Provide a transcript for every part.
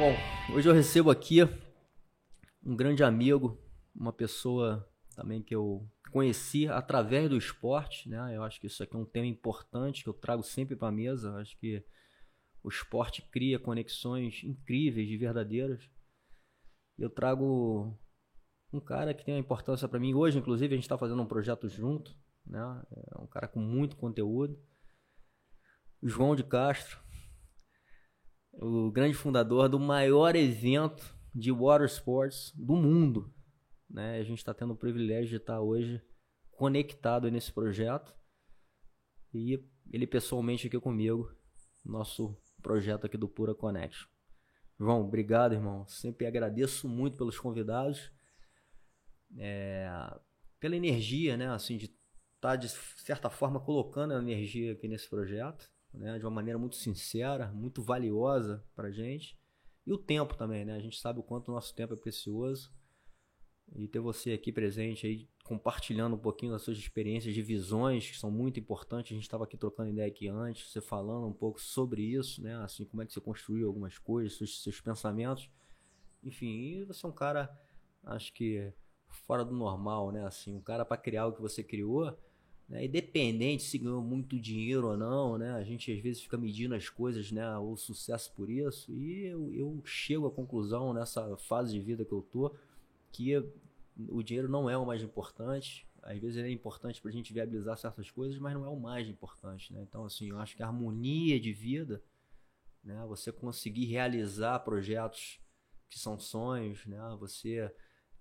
Bom, hoje eu recebo aqui um grande amigo, uma pessoa também que eu conheci através do esporte, né? Eu acho que isso aqui é um tema importante que eu trago sempre para a mesa. Eu acho que o esporte cria conexões incríveis e verdadeiras. Eu trago um cara que tem uma importância para mim hoje, inclusive a gente está fazendo um projeto junto, né? É um cara com muito conteúdo. João de Castro, o grande fundador do maior evento de water sports do mundo. Né? A gente está tendo o privilégio de estar tá hoje conectado nesse projeto e ele pessoalmente aqui comigo, nosso projeto aqui do Pura Connection. João, obrigado, irmão. Sempre agradeço muito pelos convidados, é, pela energia, né? Assim, de estar tá, de certa forma colocando a energia aqui nesse projeto né, de uma maneira muito sincera, muito valiosa para gente. E o tempo também, né? A gente sabe o quanto o nosso tempo é precioso. E ter você aqui presente aí, compartilhando um pouquinho das suas experiências de visões, que são muito importantes. A gente estava aqui trocando ideia aqui antes, você falando um pouco sobre isso, né? Assim, como é que você construiu algumas coisas, seus, seus pensamentos. Enfim, você é um cara, acho que fora do normal, né? Assim, um cara para criar o que você criou né? Independente se ganhou muito dinheiro ou não, né? A gente às vezes fica medindo as coisas, né? O sucesso por isso. E eu, eu chego à conclusão nessa fase de vida que eu tô que o dinheiro não é o mais importante. Às vezes ele é importante para a gente viabilizar certas coisas, mas não é o mais importante, né? Então, assim, eu acho que a harmonia de vida, né? Você conseguir realizar projetos que são sonhos, né? Você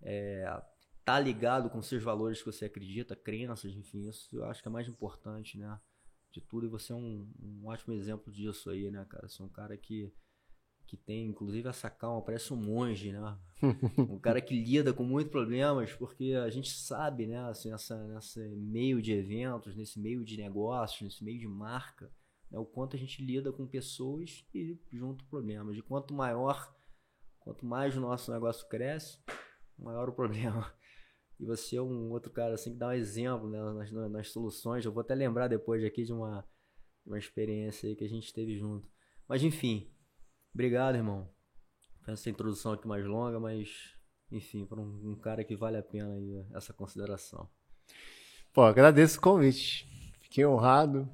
é, tá ligado com seus valores que você acredita, crenças, enfim, isso eu acho que é mais importante, né? De tudo, e você é um, um ótimo exemplo disso aí, né, cara? Você é um cara que, que tem, inclusive, essa calma, parece um monge, né? um cara que lida com muitos problemas, porque a gente sabe, né, assim, nessa, nesse meio de eventos, nesse meio de negócios, nesse meio de marca, né, o quanto a gente lida com pessoas e junto problemas. E quanto maior, quanto mais o nosso negócio cresce, maior o problema. E você é um outro cara assim que dá um exemplo né, nas, nas soluções. Eu vou até lembrar depois aqui de uma, uma experiência que a gente teve junto. Mas enfim, obrigado, irmão. Essa introdução aqui mais longa, mas enfim, para um, um, cara que vale a pena aí essa consideração. Pô, agradeço o convite. Fiquei honrado.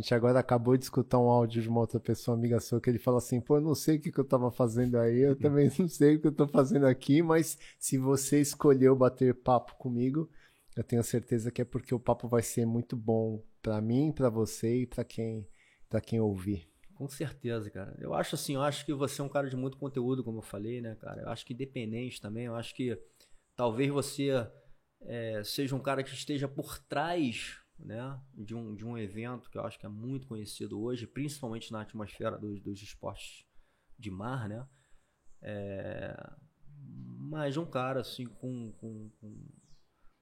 A gente agora acabou de escutar um áudio de uma outra pessoa amiga sua que ele fala assim: pô, eu não sei o que, que eu estava fazendo aí, eu também não sei o que eu estou fazendo aqui, mas se você escolheu bater papo comigo, eu tenho certeza que é porque o papo vai ser muito bom para mim, para você e para quem, pra quem ouvir. Com certeza, cara. Eu acho assim, eu acho que você é um cara de muito conteúdo, como eu falei, né, cara? Eu acho que independente também, eu acho que talvez você é, seja um cara que esteja por trás né, de, um, de um evento que eu acho que é muito conhecido hoje, principalmente na atmosfera dos, dos esportes de mar, né? É, mas um cara assim com, com, com,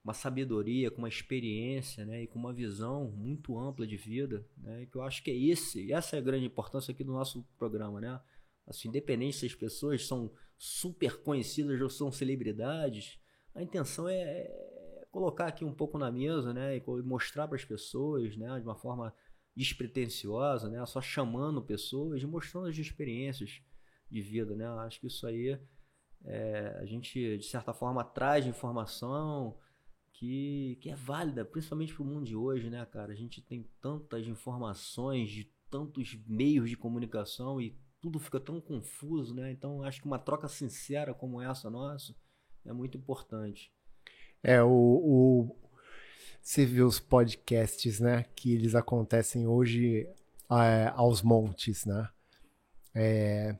uma sabedoria, com uma experiência, né, e com uma visão muito ampla de vida, né, que eu acho que é esse, essa é a grande importância aqui do nosso programa, né? Assim, independente se as pessoas são super conhecidas ou são celebridades, a intenção é, colocar aqui um pouco na mesa, né, e mostrar para as pessoas, né, de uma forma despretensiosa, né, só chamando pessoas mostrando as experiências de vida, né. Acho que isso aí é, a gente de certa forma traz informação que, que é válida, principalmente para o mundo de hoje, né, cara. A gente tem tantas informações de tantos meios de comunicação e tudo fica tão confuso, né? Então acho que uma troca sincera como essa nossa é muito importante. É, o, o, você vê os podcasts, né, que eles acontecem hoje é, aos montes, né? É,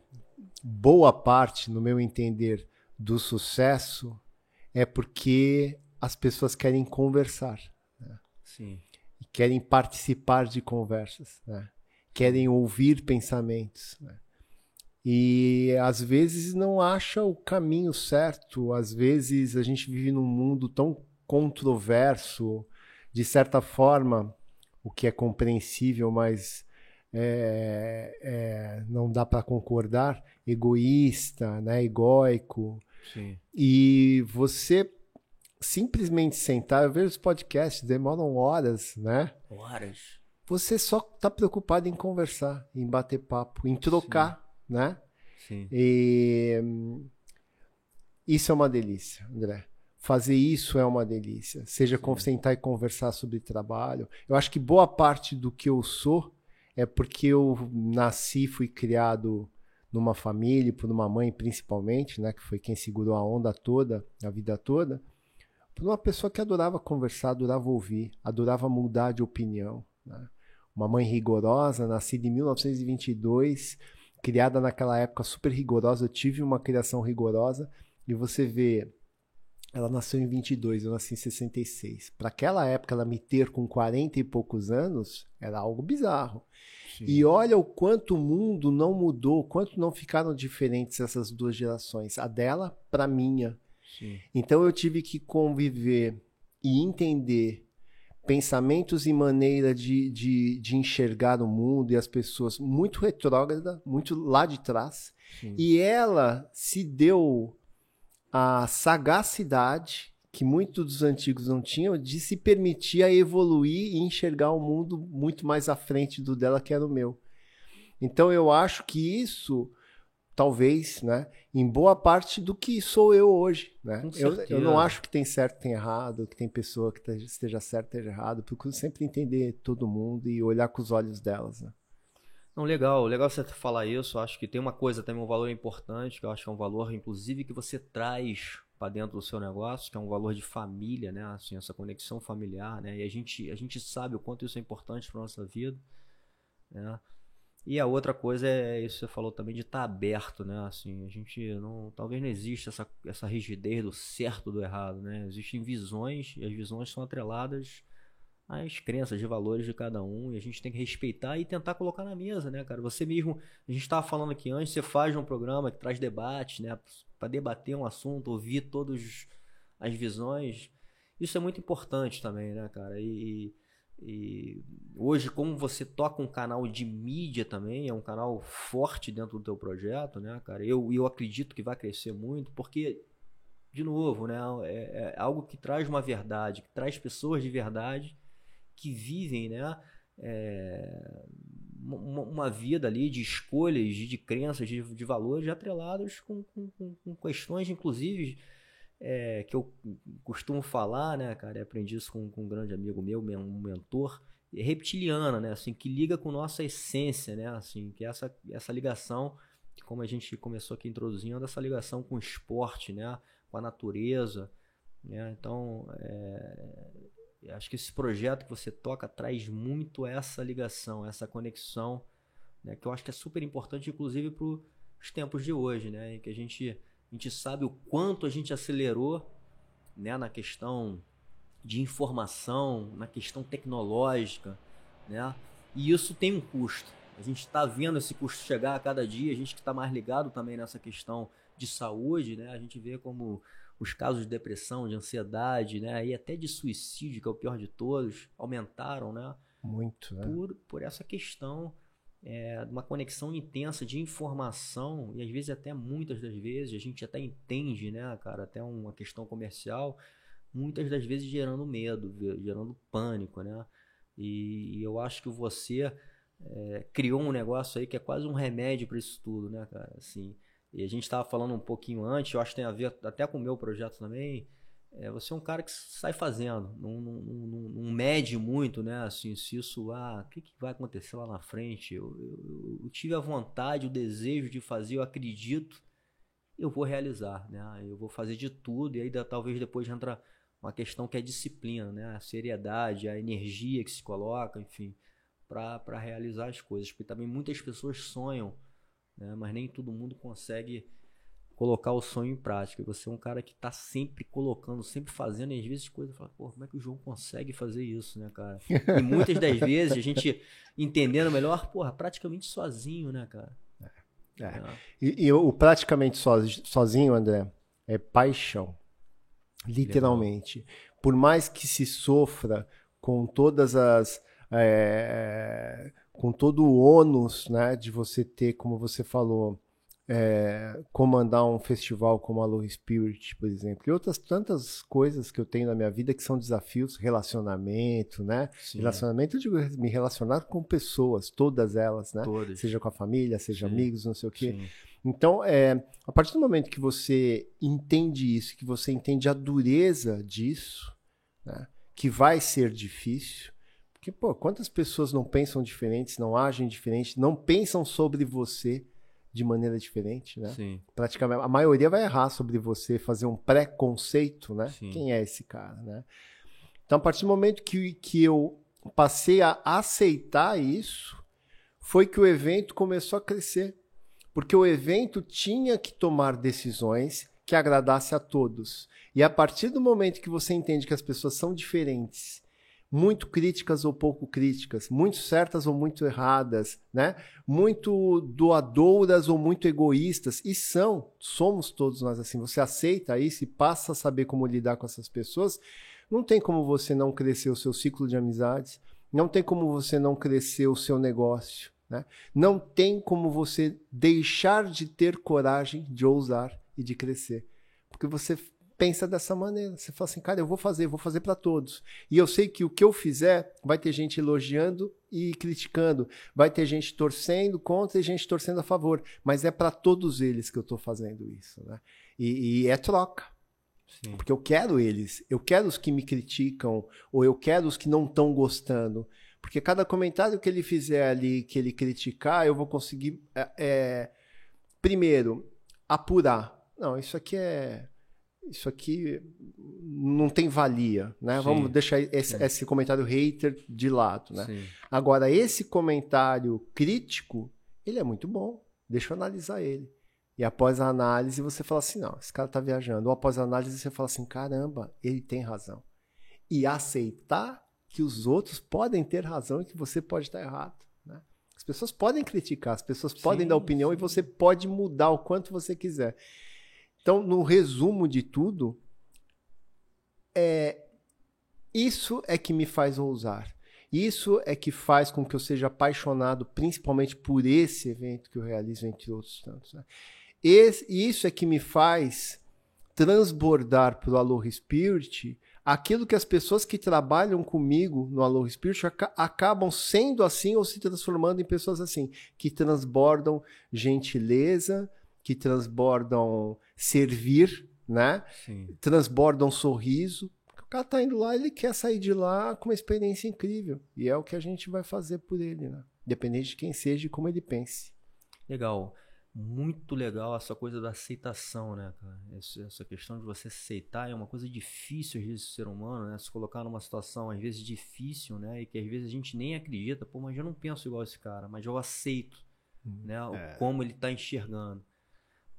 boa parte, no meu entender, do sucesso é porque as pessoas querem conversar. Né? Sim. Querem participar de conversas, né? Querem ouvir pensamentos, né? E às vezes não acha o caminho certo, às vezes a gente vive num mundo tão controverso, de certa forma, o que é compreensível, mas é, é, não dá para concordar, egoísta, né, egóico. Sim. E você simplesmente sentar, eu vejo os podcasts, demoram horas, né? Horas. Você só está preocupado em conversar, em bater papo, em trocar. Sim né? Sim. E isso é uma delícia, André. Fazer isso é uma delícia. Seja Sim. sentar e conversar sobre trabalho. Eu acho que boa parte do que eu sou é porque eu nasci, fui criado numa família, por uma mãe principalmente, né, que foi quem segurou a onda toda, a vida toda, por uma pessoa que adorava conversar, adorava ouvir, adorava mudar de opinião. Né? Uma mãe rigorosa, nascida em 1922, criada naquela época super rigorosa. Eu tive uma criação rigorosa e você vê, ela nasceu em 22, eu nasci em 66. Para aquela época, ela me ter com 40 e poucos anos era algo bizarro. Sim. E olha o quanto o mundo não mudou, quanto não ficaram diferentes essas duas gerações, a dela para minha. Sim. Então eu tive que conviver e entender pensamentos e maneira de, de, de, enxergar o mundo e as pessoas muito retrógrada, muito lá de trás. Sim. E ela se deu a sagacidade que muitos dos antigos não tinham de se permitir a evoluir e enxergar o mundo muito mais à frente do dela que era o meu. Então eu acho que isso talvez, né, em boa parte do que sou eu hoje, né? Eu, eu, não acho que tem certo, tem errado, que tem pessoa que esteja certo, esteja errado, procuro sempre entender todo mundo e olhar com os olhos delas, né? Não, legal, legal você falar isso. Acho que tem uma coisa também, um valor importante, que eu acho que é um valor, inclusive, que você traz para dentro do seu negócio, que é um valor de família, né? Assim, essa conexão familiar, né? E a gente, a gente sabe o quanto isso é importante para nossa vida, né? E a outra coisa é isso que você falou também de estar tá aberto, né? Assim, a gente não, talvez não exista essa, essa rigidez do certo do errado, né? Existem visões e as visões são atreladas às crenças, de valores de cada um e a gente tem que respeitar e tentar colocar na mesa, né, cara? Você mesmo, a gente estava falando aqui antes, você faz um programa que traz debate, né? para debater um assunto, ouvir todas as visões. Isso é muito importante também, né, cara? E, e, hoje, como você toca um canal de mídia também, é um canal forte dentro do teu projeto, né, cara? Eu, eu acredito que vai crescer muito, porque, de novo, né, é, é algo que traz uma verdade, que traz pessoas de verdade que vivem, né? É, uma, uma, vida ali de escolhas, de, de crenças, de, de valores atrelados com, com, com questões, inclusive, é, que eu costumo falar, né, cara, aprendi isso com, com um grande amigo meu, um mentor, é reptiliana, né, assim, que liga com nossa essência, né, assim, que é essa, essa ligação, como a gente começou aqui introduzindo, essa ligação com o esporte, né, com a natureza, né, então, é, acho que esse projeto que você toca traz muito essa ligação, essa conexão, né, que eu acho que é super importante, inclusive para os tempos de hoje, né, em que a gente, a gente sabe o quanto a gente acelerou né, na questão de informação, na questão tecnológica, né, e isso tem um custo. A gente está vendo esse custo chegar a cada dia, a gente que está mais ligado também nessa questão de saúde, né, a gente vê como os casos de depressão, de ansiedade, né, e até de suicídio, que é o pior de todos, aumentaram, né? Muito, né? Por, por essa questão é, uma conexão intensa de informação, e às vezes até muitas das vezes, a gente até entende, né, cara, até uma questão comercial, muitas das vezes gerando medo, gerando pânico, né? E, e eu acho que você é, criou um negócio aí que é quase um remédio para isso tudo, né, cara? Assim, e a gente estava falando um pouquinho antes, eu acho que tem a ver até com o meu projeto também. É, você é um cara que sai fazendo, não, não, não, não mede muito, né? Assim, se isso, ah, o que, que vai acontecer lá na frente? Eu, eu, eu, tive a vontade, o desejo de fazer, eu acredito, eu vou realizar, né? Eu vou fazer de tudo e aí talvez depois entra uma questão que é disciplina, né? A seriedade, a energia que se coloca, enfim, para realizar as coisas. Porque também muitas pessoas sonham né? mas nem todo mundo consegue colocar o sonho em prática. Você é um cara que está sempre colocando, sempre fazendo, e às vezes coisas fala, pô, como é que o João consegue fazer isso, né, cara? E muitas das vezes a gente entendendo melhor, porra, praticamente sozinho, né, cara? É. é. E, e, o praticamente sozinho, André, é paixão. Literalmente. Legal. Por mais que se sofra com todas as. É, com todo o ônus né, de você ter, como você falou, é, comandar um festival como a Aloha Spirit, por exemplo, e outras tantas coisas que eu tenho na minha vida que são desafios, relacionamento, né? Sim. Relacionamento, eu digo, me relacionar com pessoas, todas elas, né? Todas. Seja com a família, seja Sim. amigos, não sei o quê. Sim. Então, é, a partir do momento que você entende isso, que você entende a dureza disso, né? que vai ser difícil, porque, pô, quantas pessoas não pensam diferentes, não agem diferente, não pensam sobre você, de maneira diferente, né? Sim. Praticamente a maioria vai errar sobre você, fazer um preconceito, né? Sim. Quem é esse cara, né? Então, a partir do momento que, que eu passei a aceitar isso, foi que o evento começou a crescer. Porque o evento tinha que tomar decisões que agradasse a todos. E a partir do momento que você entende que as pessoas são diferentes muito críticas ou pouco críticas, muito certas ou muito erradas, né? Muito doadoras ou muito egoístas, e são, somos todos nós assim. Você aceita isso e passa a saber como lidar com essas pessoas, não tem como você não crescer o seu ciclo de amizades, não tem como você não crescer o seu negócio, né? Não tem como você deixar de ter coragem de ousar e de crescer, porque você pensa dessa maneira. Você fala assim, cara, eu vou fazer, vou fazer para todos. E eu sei que o que eu fizer vai ter gente elogiando e criticando, vai ter gente torcendo contra e gente torcendo a favor, mas é para todos eles que eu estou fazendo isso, né? E, e é troca. Sim. Porque eu quero eles, eu quero os que me criticam, ou eu quero os que não estão gostando. Porque cada comentário que ele fizer ali, que ele criticar, eu vou conseguir, é, é, primeiro, apurar. Não, isso aqui é isso aqui não tem valia, né? Sim. Vamos deixar esse, esse, comentário hater de lado, né? Sim. Agora, esse comentário crítico, ele é muito bom. Deixa eu analisar ele. E após a análise, você fala assim, não, esse cara tá viajando. Ou após a análise, você fala assim, caramba, ele tem razão. E aceitar que os outros podem ter razão e que você pode estar errado. Né? As pessoas podem criticar, as pessoas podem sim, dar opinião e você pode mudar o quanto você quiser. Então, no resumo de tudo, é isso é que me faz ousar. Isso é que faz com que eu seja apaixonado, principalmente por esse evento que eu realizo, entre outros tantos. Né? Esse, isso é que me faz transbordar para o Aloha Spirit aquilo que as pessoas que trabalham comigo no Aloha Spirit acabam sendo assim ou se transformando em pessoas assim, que transbordam gentileza, que transbordam servir, né? Sim. Transbordam sorriso. O cara tá indo lá, ele quer sair de lá com uma experiência incrível. E é o que a gente vai fazer por ele, né? Independente de quem seja e como ele pense. Legal. Muito legal essa coisa da aceitação, né, cara? Essa questão de você aceitar é uma coisa difícil, às vezes, do ser humano, né? Se colocar numa situação, às vezes, difícil, né? E que às vezes a gente nem acredita, pô, mas eu não penso igual esse cara, mas eu aceito, hum, né? É. Como ele tá enxergando.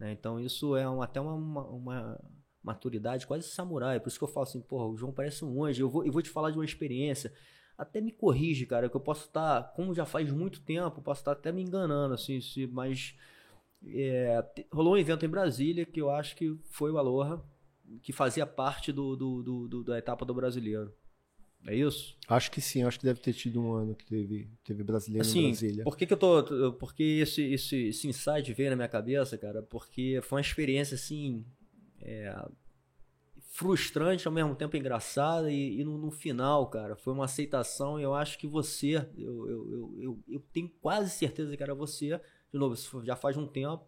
Né? Então isso é um, até uma, uma, maturidade quase samurai. Por isso que eu falo assim, porra, o João parece um anjo. Eu vou, eu vou te falar de uma experiência. Até me corrige, cara, que eu posso estar, tá, como já faz muito tempo, posso estar tá até me enganando, assim, se, mas é, rolou um evento em Brasília que eu acho que foi o Aloha, que fazia parte do, do, do, do da etapa do brasileiro. É isso? Acho que sim, acho que deve ter tido um ano que teve, teve brasileiro assim, em Brasília. Por que, que eu tô. Porque esse, esse, esse insight veio na minha cabeça, cara, porque foi uma experiência assim. É, frustrante, ao mesmo tempo engraçada, e, e no, no, final, cara, foi uma aceitação. E eu acho que você, eu, eu, eu, eu, eu tenho quase certeza que era você. De novo, já faz um tempo.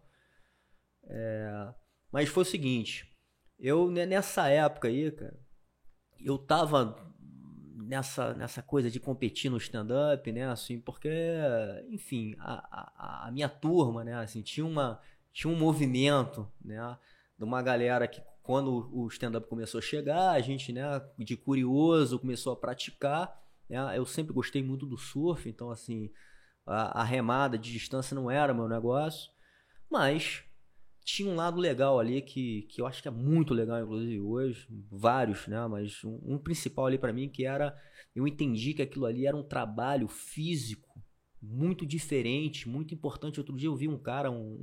É, mas foi o seguinte, eu nessa época aí, cara, eu tava nessa, nessa coisa de competir no stand-up, né? Assim, porque, enfim, a, a, a, minha turma, né? Assim, tinha, uma, tinha um movimento, né? De uma galera que, quando o stand-up começou a chegar, a gente, né? De curioso, começou a praticar. Né? Eu sempre gostei muito do surf, então, assim, a, a remada de distância não era meu negócio. Mas tinha um lado legal ali que, que eu acho que é muito legal, inclusive hoje, vários, né? Mas um, um principal ali para mim que era eu entendi que aquilo ali era um trabalho físico muito diferente, muito importante. Outro dia eu vi um cara, um,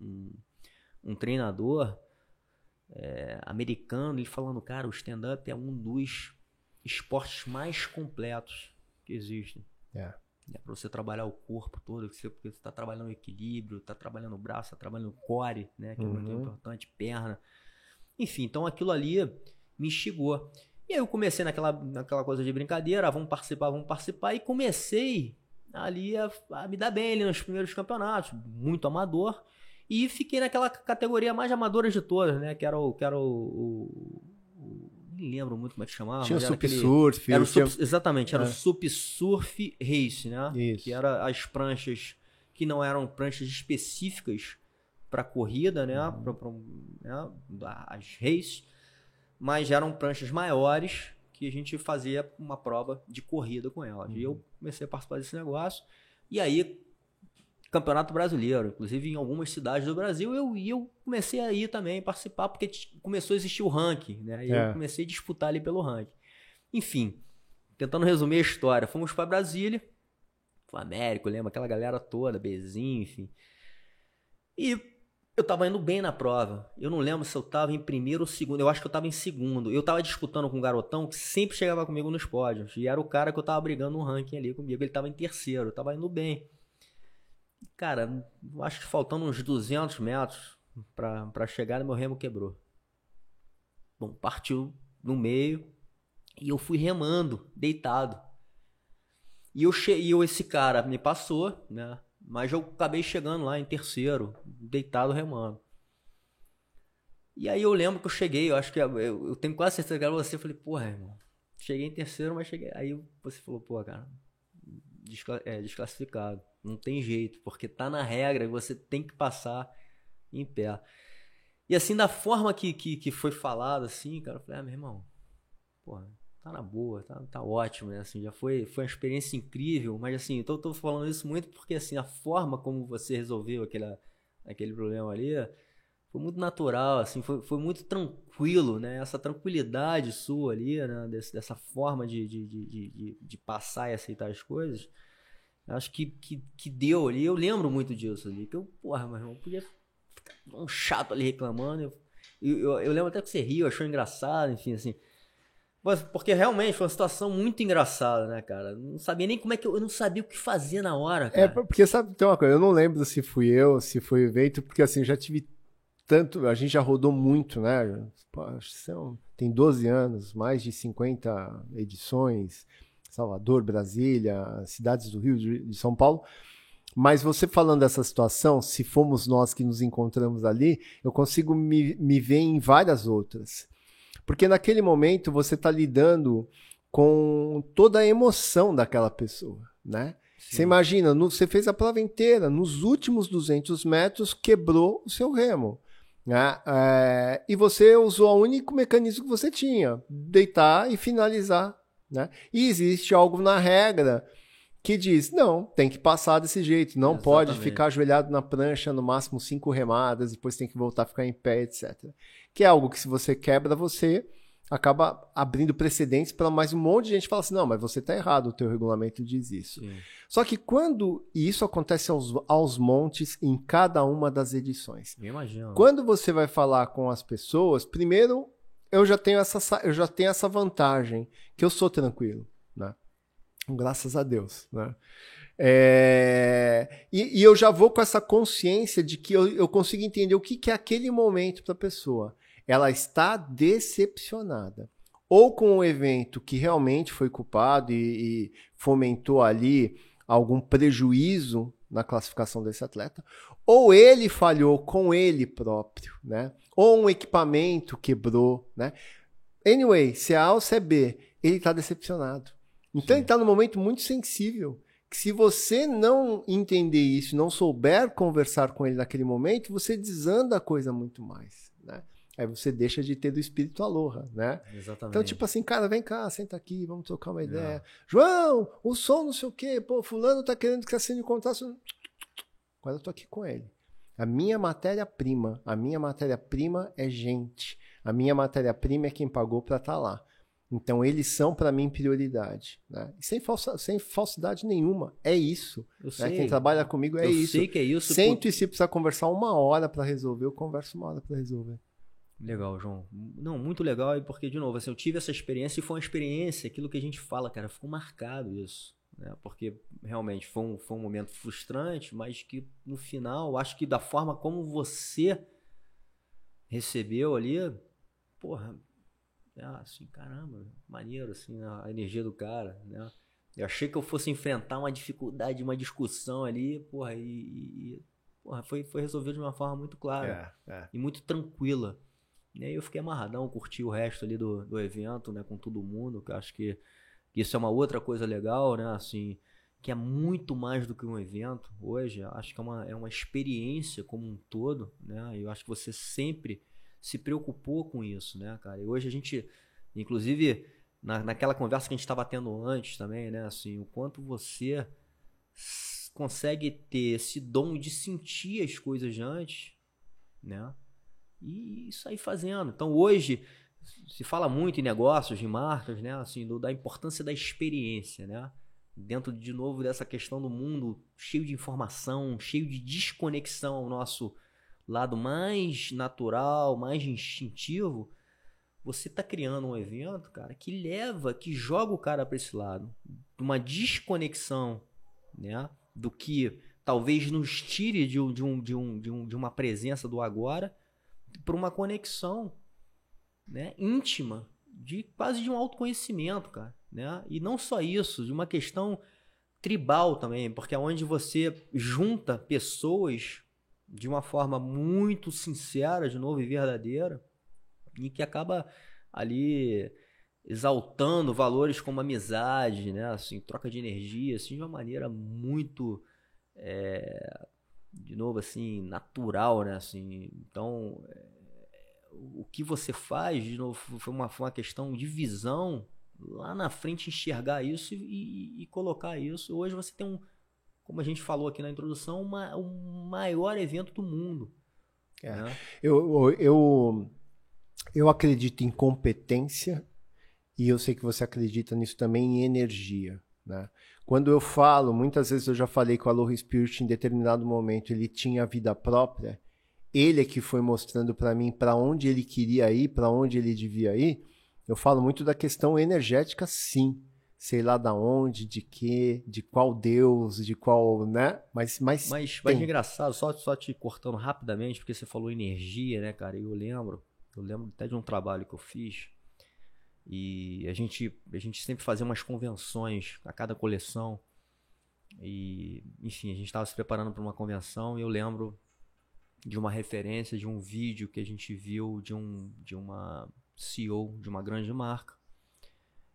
um, um treinador é, americano, ele falando, cara, o stand-up é um dos esportes mais completos que existem. É. É para você trabalhar o corpo todo, porque você está trabalhando o equilíbrio, está trabalhando o braço, está trabalhando o core, né? Que é muito Uhum. importante, perna. Enfim, então aquilo ali me instigou. E aí eu comecei naquela, naquela coisa de brincadeira, ah, vamos participar, vamos participar, e comecei ali a, a me dar bem ali nos primeiros campeonatos, muito amador, e fiquei naquela categoria mais amadora de todas, né? Que era o. Que era o- o- nem lembro muito como é que chamava. Tinha o Sup aquele- era o tinha- exatamente, era É. o Sup Surf Race, né? Isso. Que era as pranchas que não eram pranchas específicas para corrida, né? Uhum. Pra, pra, né? As races, mas eram pranchas maiores que a gente fazia uma prova de corrida com elas. E Uhum. eu comecei a participar desse negócio. E aí, Campeonato Brasileiro, inclusive em algumas cidades do Brasil, eu, eu comecei a ir também participar, porque começou a existir o ranking, né? E É. eu comecei a disputar ali pelo ranking. Enfim, tentando resumir a história, fomos para Brasília, o Américo, lembra? Aquela galera toda, Bezinho, enfim. E eu tava indo bem na prova. Eu não lembro se eu tava em primeiro ou segundo. Eu acho que eu tava em segundo. Eu tava disputando com um garotão que sempre chegava comigo nos pódios. E era o cara que eu tava brigando no ranking ali comigo. Ele tava em terceiro. Eu tava indo bem. Cara, acho que faltando uns 200 metros pra chegar, meu remo quebrou. Bom, partiu no meio. E eu fui remando, deitado. E eu, che... esse cara me passou, né? Mas eu acabei chegando lá em terceiro, deitado remando. E aí eu lembro que eu cheguei, eu acho que eu, eu tenho quase certeza que era você. Eu falei, porra, irmão, cheguei em terceiro, mas cheguei. Aí você falou, pô, cara, é, desclassificado. Não tem jeito, porque tá na regra você tem que passar em pé. E assim, da forma que, que, que foi falado, assim, cara, eu falei, ah, meu irmão, porra, tá na boa, tá, tá ótimo, né? Assim, já foi, foi uma experiência incrível, mas assim, eu tô, tô falando isso muito porque assim, a forma como você resolveu aquele, aquele problema ali foi muito natural, assim, foi, foi muito tranquilo, né? Essa tranquilidade sua ali, né? Desse, dessa forma de, de, de, de, de passar e aceitar as coisas, acho que, que, que deu ali. Eu lembro muito disso ali, que eu, porra, meu irmão, podia ficar um chato ali reclamando. Eu, eu, eu, lembro até que você riu, achou engraçado, enfim, assim. Mas, Porque realmente foi uma situação muito engraçada, né, cara? Não sabia nem como é que eu, eu não sabia o que fazer na hora, É, cara. porque sabe, tem uma coisa, eu não lembro se fui eu, se foi o evento, porque assim, eu já tive tanto, a gente já rodou muito, né? Pô, são, tem 12 anos, mais de 50 edições, Salvador, Brasília, cidades do Rio, de, São Paulo. Mas você falando dessa situação, se fomos nós que nos encontramos ali, eu consigo me, me ver em várias outras. Porque naquele momento você está lidando com toda a emoção daquela pessoa, né? Você imagina, no- você fez a prova inteira, nos últimos 200 metros quebrou o seu remo. Né? É, e você usou o único mecanismo que você tinha, deitar e finalizar. Né? E existe algo na regra que diz, não, tem que passar desse jeito, não pode Exatamente. ficar ajoelhado na prancha no máximo cinco remadas, depois tem que voltar a ficar em pé, etc. Que é algo que se você quebra, você acaba abrindo precedentes para mais um monte de gente falar assim, não, mas você está errado, o teu regulamento diz isso. Sim. Só que quando e isso acontece aos, aos montes em cada uma das edições. Eu imagino. Quando você vai falar com as pessoas, primeiro eu já tenho essa sa- eu já tenho essa vantagem que eu sou tranquilo, né? Graças a Deus, né? É, e, e eu já vou com essa consciência de que eu, eu consigo entender o que, que é aquele momento para a pessoa. Ela está decepcionada. Ou com o evento que realmente foi culpado e, e fomentou ali algum prejuízo na classificação desse atleta, ou ele falhou com ele próprio, né? Ou um equipamento quebrou, né? Anyway, se é A ou se é B, ele está decepcionado. Então Sim. ele está num momento muito sensível. Que se você não entender isso, não souber conversar com ele naquele momento, você desanda a coisa muito mais, né? Aí você deixa de ter do espírito aloha, né? Exatamente. Então, tipo assim, cara, vem cá, senta aqui, vamos trocar uma ideia. João, o som não sei o quê, pô, fulano tá querendo que assine o contrato. Agora eu tô aqui com ele. A minha matéria-prima, a minha matéria-prima é gente. A minha matéria-prima é quem pagou para estar lá. Então, eles são para mim prioridade. Né? Sem, falsa, sem falsidade nenhuma. É isso. eu Né? sei. Quem trabalha comigo é eu isso. sei que é isso. Sento e se precisar conversar uma hora para resolver, eu converso uma hora para resolver. Legal, João. Não, muito legal, porque, de novo, assim, eu tive essa experiência e foi uma experiência, aquilo que a gente fala, cara, ficou marcado isso. né? Porque realmente foi um, foi um momento frustrante, mas que no final, acho que da forma como você recebeu ali, porra, é assim, caramba, maneiro, assim, a energia do cara, né? Eu achei que eu fosse enfrentar uma dificuldade, uma discussão ali, porra, e, e porra, foi, foi resolvido de uma forma muito clara é, é. e muito tranquila. E aí eu fiquei amarradão, curti o resto ali do, do evento, né, com todo mundo, que acho que isso é uma outra coisa legal, né, assim, que é muito mais do que um evento hoje, acho que é uma, é uma experiência como um todo, né, eu acho que você sempre se preocupou com isso, né, cara, e hoje a gente, inclusive, na, naquela conversa que a gente estava tendo antes também, né? Assim, o quanto você consegue ter esse dom de sentir as coisas antes, né? E sair fazendo. Então hoje se fala muito em negócios, em marcas, né? Assim, do, da importância da experiência, né? Dentro de novo dessa questão do mundo cheio de informação, cheio de desconexão ao nosso lado mais natural, mais instintivo, você está criando um evento, cara, que leva, que joga o cara para esse lado, uma desconexão, né, do que talvez nos tire de, de, um, de, um, de, um, de uma presença do agora para uma conexão, né, íntima, de quase de um autoconhecimento, cara, né? E não só isso, de uma questão tribal também, porque é onde você junta pessoas de uma forma muito sincera, de novo e verdadeira, e que acaba ali exaltando valores como amizade, né? Assim, troca de energia, assim, de uma maneira muito, é, de novo, assim, natural, né? Assim, então, o que você faz, de novo, foi uma, foi uma questão de visão lá na frente enxergar isso e, e, colocar isso. Hoje você tem um, como a gente falou aqui na introdução, uma, o maior evento do mundo. É. Né? Eu, eu, eu acredito em competência e eu sei que você acredita nisso também em energia. Né? Quando eu falo, muitas vezes eu já falei com o Aloha Spirit em determinado momento, ele tinha vida própria, ele é que foi mostrando para mim para onde ele queria ir, para onde ele devia ir. Eu falo muito da questão energética, sim. Sei lá da onde, de que, de qual Deus, de qual, né? Mas, mas, mas, mas engraçado, só, só te cortando rapidamente, porque você falou energia, né, cara? E eu lembro eu lembro até de um trabalho que eu fiz e a gente, a gente sempre fazia umas convenções a cada coleção. E, enfim, a gente estava se preparando para uma convenção e eu lembro de uma referência de um vídeo que a gente viu de, um, de uma CEO de uma grande marca.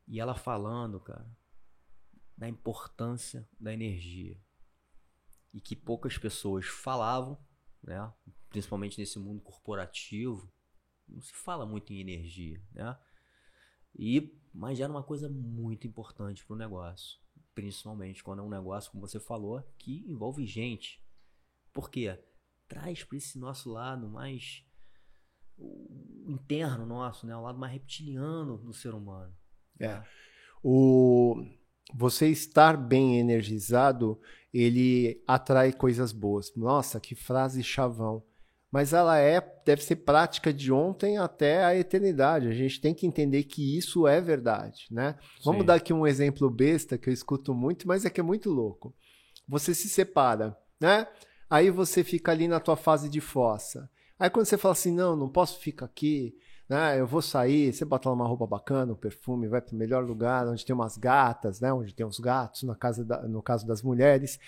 E ela falando, cara, da importância da energia. E que poucas pessoas falavam, né? principalmente nesse mundo corporativo, não se fala muito em energia, né? E, mas era uma coisa muito importante para o negócio, principalmente quando é um negócio, como você falou, que envolve gente. Por quê? Traz para esse nosso lado mais interno nosso, né? O lado mais reptiliano do ser humano. É. Né? O você estar bem energizado, ele atrai coisas boas. Nossa, que frase chavão mas ela é deve ser prática de ontem até a eternidade. A gente tem que entender que isso é verdade, né? Sim. Vamos dar aqui um exemplo besta que eu escuto muito, mas é que é muito louco. Você se separa, né? Aí você fica ali na tua fase de fossa. Aí quando você fala assim, não, não posso ficar aqui, né? Eu vou sair, você bota lá uma roupa bacana, um perfume, vai para o melhor lugar, onde tem umas gatas, né? Onde tem os gatos, na casa da, no caso das mulheres.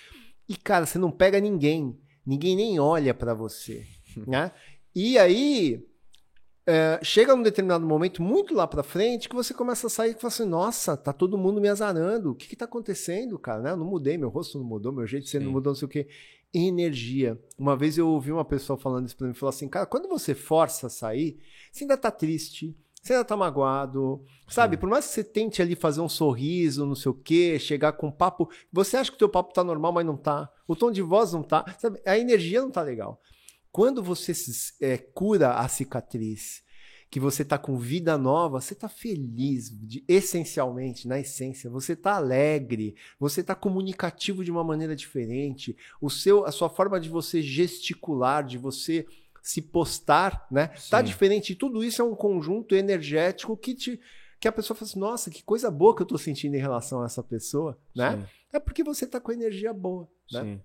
E cara, você não pega ninguém, ninguém nem olha para você né? E aí é, chega num determinado momento, muito lá pra frente, que você começa a sair e fala assim: nossa, tá todo mundo me azarando. O que que tá acontecendo, cara? Né? Eu não mudei, meu rosto não mudou, meu jeito de ser não mudou, não sei o quê. Energia. Uma vez eu ouvi uma pessoa falando isso pra mim, falou assim: cara, quando você força a sair, você ainda tá triste, você ainda tá magoado, sabe? Por mais que você tente ali fazer um sorriso, não sei o quê, chegar com um papo, você acha que o teu papo tá normal, mas não tá. O tom de voz não tá, sabe? A energia não tá legal. Quando você é, cura a cicatriz, que você está com vida nova, você está feliz, de, essencialmente, na essência, você está alegre, você está comunicativo de uma maneira diferente, o seu, a sua forma de você gesticular, de você se postar, né? Tá diferente. Tudo isso é um conjunto energético que te que a pessoa fala assim, nossa, que coisa boa que eu estou sentindo em relação a essa pessoa, né? Sim. É porque você está com energia boa, né? Sim.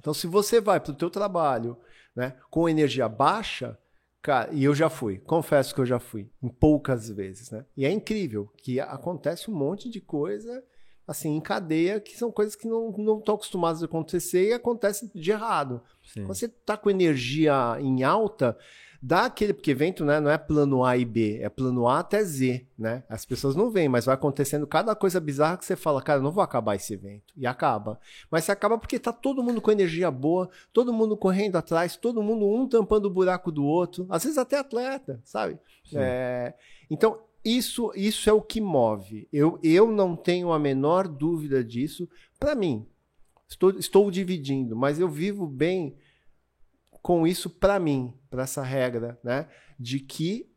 Então, se você vai para o teu trabalho, né, com energia baixa, cara, e eu já fui, confesso que eu já fui, em poucas vezes, né? E é incrível que acontece um monte de coisa assim, em cadeia, que são coisas que não, não estão acostumadas a acontecer e acontecem de errado. Sim. Quando você está com energia em alta, dá aquele. Porque evento né, não é plano A e B, é plano A até Z. Né? As pessoas não veem, mas vai acontecendo cada coisa bizarra que você fala, cara, não vou acabar esse evento. E acaba. Mas você acaba porque tá todo mundo com energia boa, todo mundo correndo atrás, todo mundo um tampando o buraco do outro, às vezes até atleta, sabe? É, então, isso, isso é o que move. Eu, eu não tenho a menor dúvida disso. Para mim, estou, estou dividindo, mas eu vivo bem com isso para mim, para essa regra, né? De que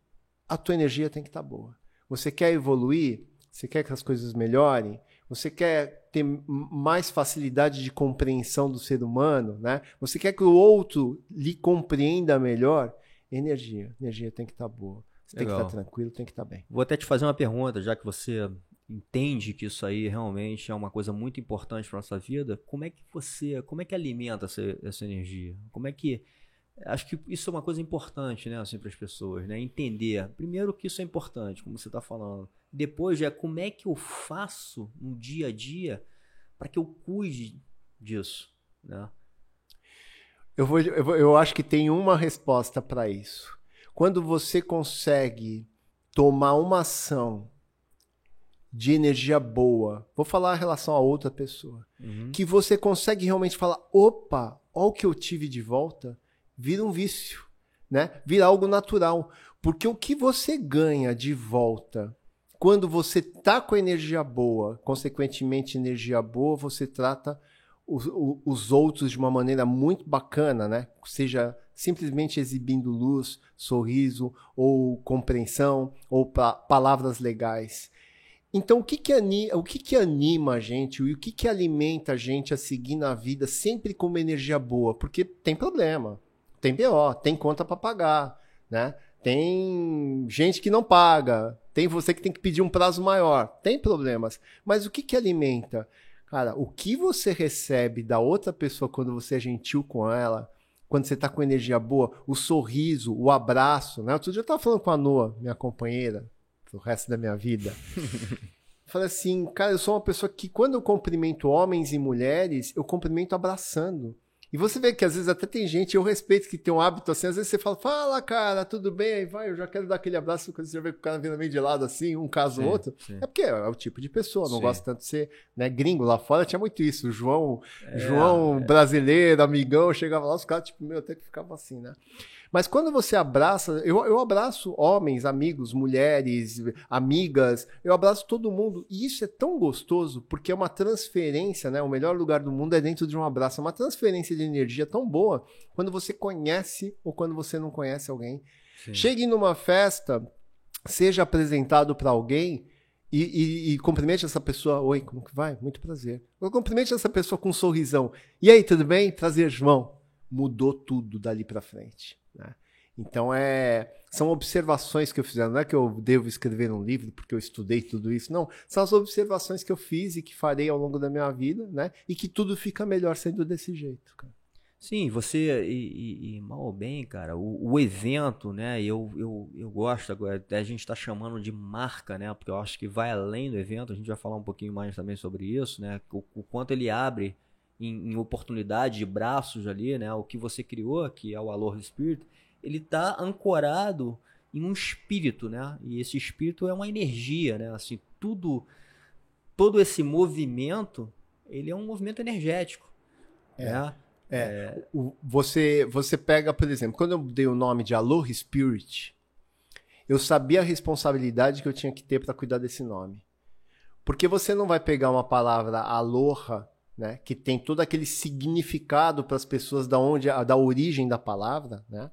a tua energia tem que estar tá boa. Você quer evoluir? Você quer que as coisas melhorem? Você quer ter mais facilidade de compreensão do ser humano, né? Você quer que o outro lhe compreenda melhor? Energia, energia tem que estar tá boa. Você Legal. tem que estar tranquilo, tem que estar bem. Vou até te fazer uma pergunta, já que você entende que isso aí realmente é uma coisa muito importante para nossa vida. Como é que você, como é que alimenta essa, essa energia? Como é que acho que isso é uma coisa importante, né, assim, para as pessoas, né? Entender, primeiro que isso é importante, como você está falando. Depois é como é que eu faço no dia a dia para que eu cuide disso, né? Eu, vou, eu, vou, eu acho que tem uma resposta para isso. Quando você consegue tomar uma ação de energia boa, vou falar em relação a outra pessoa, uhum. que você consegue realmente falar: opa, olha o que eu tive de volta, vira um vício, né? Vira algo natural. Porque o que você ganha de volta quando você tá com energia boa, consequentemente energia boa, você trata os, os outros de uma maneira muito bacana, né? Seja simplesmente exibindo luz, sorriso, ou compreensão, ou pa palavras legais. Então, o que que, anima, o que que anima a gente e o que que alimenta a gente a seguir na vida sempre com uma energia boa? Porque tem problema, tem BO, tem conta para pagar, né? Tem gente que não paga, tem você que tem que pedir um prazo maior, tem problemas. Mas o que que alimenta? Cara, o que você recebe da outra pessoa quando você é gentil com ela, quando você está com energia boa, o sorriso, o abraço, né? Outro dia eu estava falando com a Noa, minha companheira, pro resto da minha vida. Falei assim, cara, eu sou uma pessoa que quando eu cumprimento homens e mulheres, eu cumprimento abraçando. E você vê que às vezes até tem gente, eu respeito que tem um hábito assim, às vezes você fala, fala cara, tudo bem? Aí vai, eu já quero dar aquele abraço quando você vê que o cara vindo meio de lado assim, um caso ou outro. Sim. É porque é o tipo de pessoa, não sim. gosta tanto de ser né, gringo. Lá fora tinha muito isso. O João, é, João é. brasileiro, amigão, chegava lá, os caras, tipo, meu, até que ficava assim, né? Mas quando você abraça, eu, eu abraço homens, amigos, mulheres, amigas, eu abraço todo mundo. E isso é tão gostoso, porque é uma transferência, né? O melhor lugar do mundo é dentro de um abraço. É uma transferência de energia tão boa quando você conhece ou quando você não conhece alguém. Sim. Chegue numa festa, seja apresentado para alguém. E, e, e, cumprimente essa pessoa. Oi, como que vai? Muito prazer. Eu cumprimente essa pessoa com um sorrisão. E aí, tudo bem? Prazer, João. Mudou tudo dali para frente. Né? Então é, são observações que eu fiz. Não é que eu devo escrever um livro porque eu estudei tudo isso. Não, são as observações que eu fiz e que farei ao longo da minha vida, né? E que tudo fica melhor sendo desse jeito, cara. Sim, você, e, e, e, mal ou bem, cara, o, o, evento, né, eu, eu, eu gosto agora, a gente está chamando de marca, né, porque eu acho que vai além do evento, a gente vai falar um pouquinho mais também sobre isso, né, o, o quanto ele abre em, em oportunidade de braços ali, né? O que você criou, que é o Aloha Spirit, ele está ancorado em um espírito, né? E esse espírito é uma energia, né? Assim, tudo, todo esse movimento, ele é um movimento energético. É. Né? É. é. O, você, você pega, por exemplo, quando eu dei o nome de Aloha Spirit, eu sabia a responsabilidade que eu tinha que ter para cuidar desse nome. Porque você não vai pegar uma palavra aloha né, que tem todo aquele significado para as pessoas da onde da origem da palavra, né?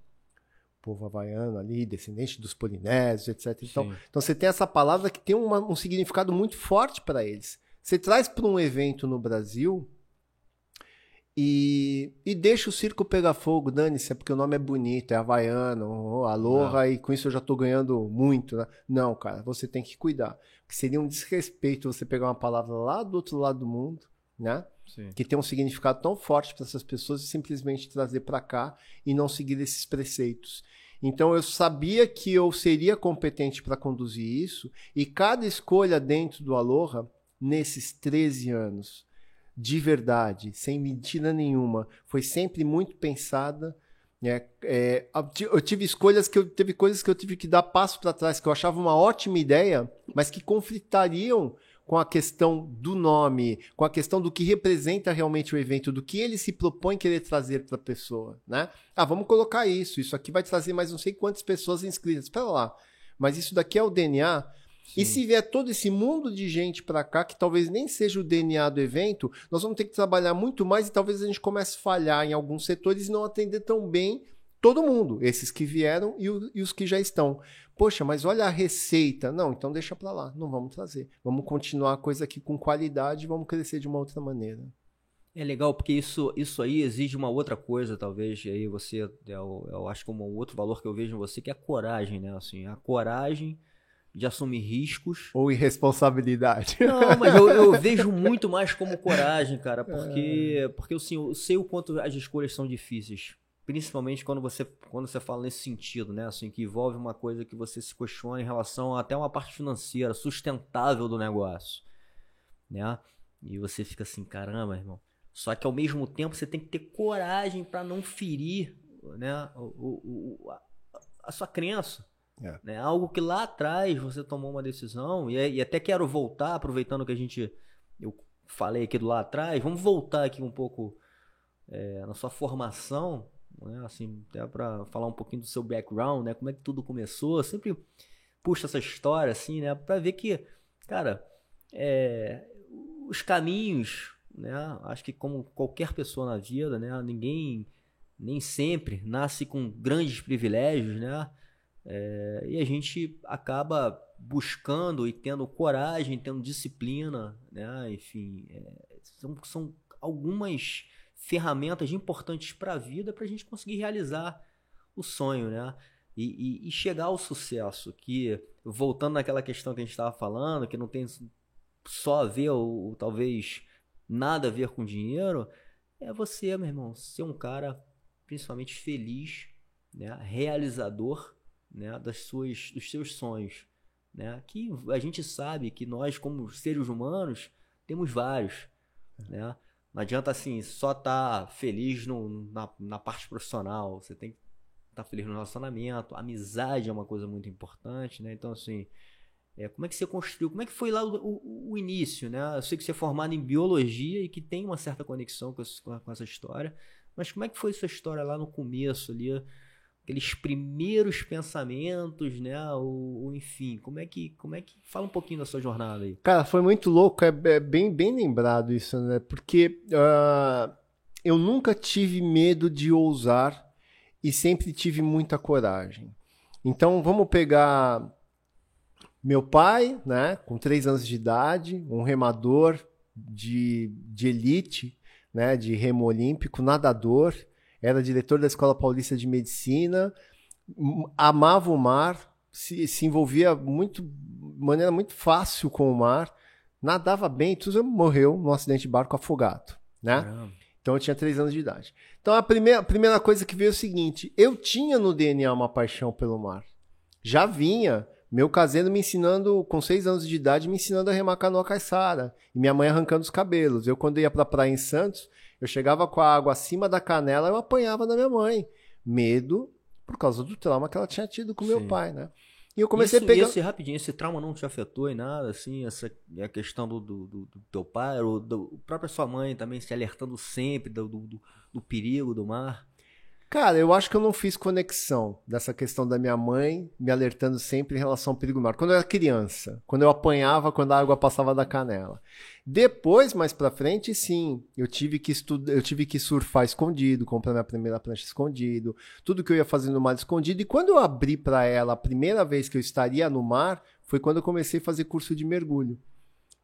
Povo havaiano ali, descendente dos polinésios, etc. Então, então você tem essa palavra que tem uma, um significado muito forte para eles. Você traz para um evento no Brasil E, e deixa o circo pegar fogo, dane-se, é porque o nome é bonito, é havaiano, oh, aloha, e com isso eu já tô ganhando muito. Né? Não, cara, você tem que cuidar. Porque seria um desrespeito você pegar uma palavra lá do outro lado do mundo, né? Sim. Que tem um significado tão forte para essas pessoas e simplesmente trazer para cá e não seguir esses preceitos. Então eu sabia que eu seria competente para conduzir isso e cada escolha dentro do Aloha, nesses 13 anos, de verdade, sem mentira nenhuma, foi sempre muito pensada. É, é, eu tive escolhas que eu teve coisas que eu tive que dar passo para trás que eu achava uma ótima ideia, mas que conflitariam com a questão do nome, com a questão do que representa realmente o evento, do que ele se propõe querer trazer para a pessoa, né? Ah, vamos colocar isso, isso aqui vai trazer mais não sei quantas pessoas inscritas. Espera lá, mas isso daqui é o DNA. Sim. E se vier todo esse mundo de gente para cá, que talvez nem seja o DNA do evento, nós vamos ter que trabalhar muito mais e talvez a gente comece a falhar em alguns setores e não atender tão bem todo mundo, esses que vieram e, o, e, os que já estão. Poxa, mas olha a receita. Não, então deixa para lá, não vamos trazer. Vamos continuar a coisa aqui com qualidade e vamos crescer de uma outra maneira. É legal porque isso, isso aí exige uma outra coisa, talvez. E aí você, eu, eu acho que um outro valor que eu vejo em você que é a coragem, né? Assim, a coragem de assumir riscos. Ou irresponsabilidade. Não, mas eu, eu vejo muito mais como coragem, cara, porque, é. porque assim, eu sei o quanto as escolhas são difíceis principalmente quando você, quando você fala nesse sentido, né? Assim, que envolve uma coisa que você se questiona em relação até uma parte financeira, sustentável do negócio, né? E você fica assim, caramba, irmão. Só que ao mesmo tempo você tem que ter coragem para não ferir, né? O, o, a, a sua crença. É. Né? Algo que lá atrás você tomou uma decisão, e, e até quero voltar, aproveitando que a gente. Eu falei aqui do lá atrás, vamos voltar aqui um pouco é, na sua formação né? Assim, até para falar um pouquinho do seu background, né? Como é que tudo começou. sempre puxa essa história, assim, né? Para ver que, cara, é, os caminhos, né? Acho que como qualquer pessoa na vida, né? Ninguém nem sempre nasce com grandes privilégios, né? É, e a gente acaba buscando e tendo coragem, tendo disciplina, né? Enfim, é, são, são algumas ferramentas importantes para a vida para a gente conseguir realizar o sonho, né? E, e, e, chegar ao sucesso, que voltando naquela questão que a gente estava falando, que não tem só a ver ou, ou, talvez nada a ver com dinheiro, é você, meu irmão, ser um cara principalmente feliz, né? realizador né? das suas, dos seus sonhos. Né? Que a gente sabe que nós, como seres humanos, temos vários. Né? Não adianta assim, só tá feliz no, na, na parte profissional. Você tem que estar tá feliz no relacionamento. A amizade é uma coisa muito importante, né? Então, assim, é, como é que você construiu? Como é que foi lá o, o, o, início, né? Eu sei que você é formado em biologia e que tem uma certa conexão com, com essa história. Mas como é que foi sua história lá no começo ali? Aqueles primeiros pensamentos, né? Ou, enfim, como é que como é que fala um pouquinho da sua jornada aí? Cara, foi muito louco, é, é bem bem lembrado isso, né? Porque uh, eu nunca tive medo de ousar e sempre tive muita coragem. Então vamos pegar meu pai, né? Com três anos de idade, um remador de, de elite, né? De remo olímpico, nadador era diretor da Escola Paulista de Medicina, amava o mar, se, se envolvia muito, de maneira muito fácil com o mar, nadava bem, tudo morreu num acidente de barco afogado, né? Caramba. Então eu tinha três anos de idade. Então a primeira, a primeira coisa que veio é o seguinte: eu tinha no DNA uma paixão pelo mar. Já vinha, meu caseiro me ensinando, com seis anos de idade, me ensinando a remar canoa caiçara. E minha mãe arrancando os cabelos. Eu, quando ia pra praia em Santos, eu chegava com a água acima da canela, eu apanhava da minha mãe. Medo por causa do trauma que ela tinha tido com Sim. meu pai, né? E eu comecei isso, a pegar. Esse, rapidinho, esse trauma não te afetou em nada, assim? Essa a questão do, do, do, do teu pai, ou do própria sua mãe também se alertando sempre do, do, do perigo do mar? Cara, eu acho que eu não fiz conexão dessa questão da minha mãe me alertando sempre em relação ao perigo do mar. Quando eu era criança, quando eu apanhava quando a água passava da canela. Depois, mais para frente, sim, eu tive que estudar, eu tive que surfar escondido, comprar minha primeira prancha escondido, tudo que eu ia fazer no mar escondido. E quando eu abri para ela a primeira vez que eu estaria no mar, foi quando eu comecei a fazer curso de mergulho.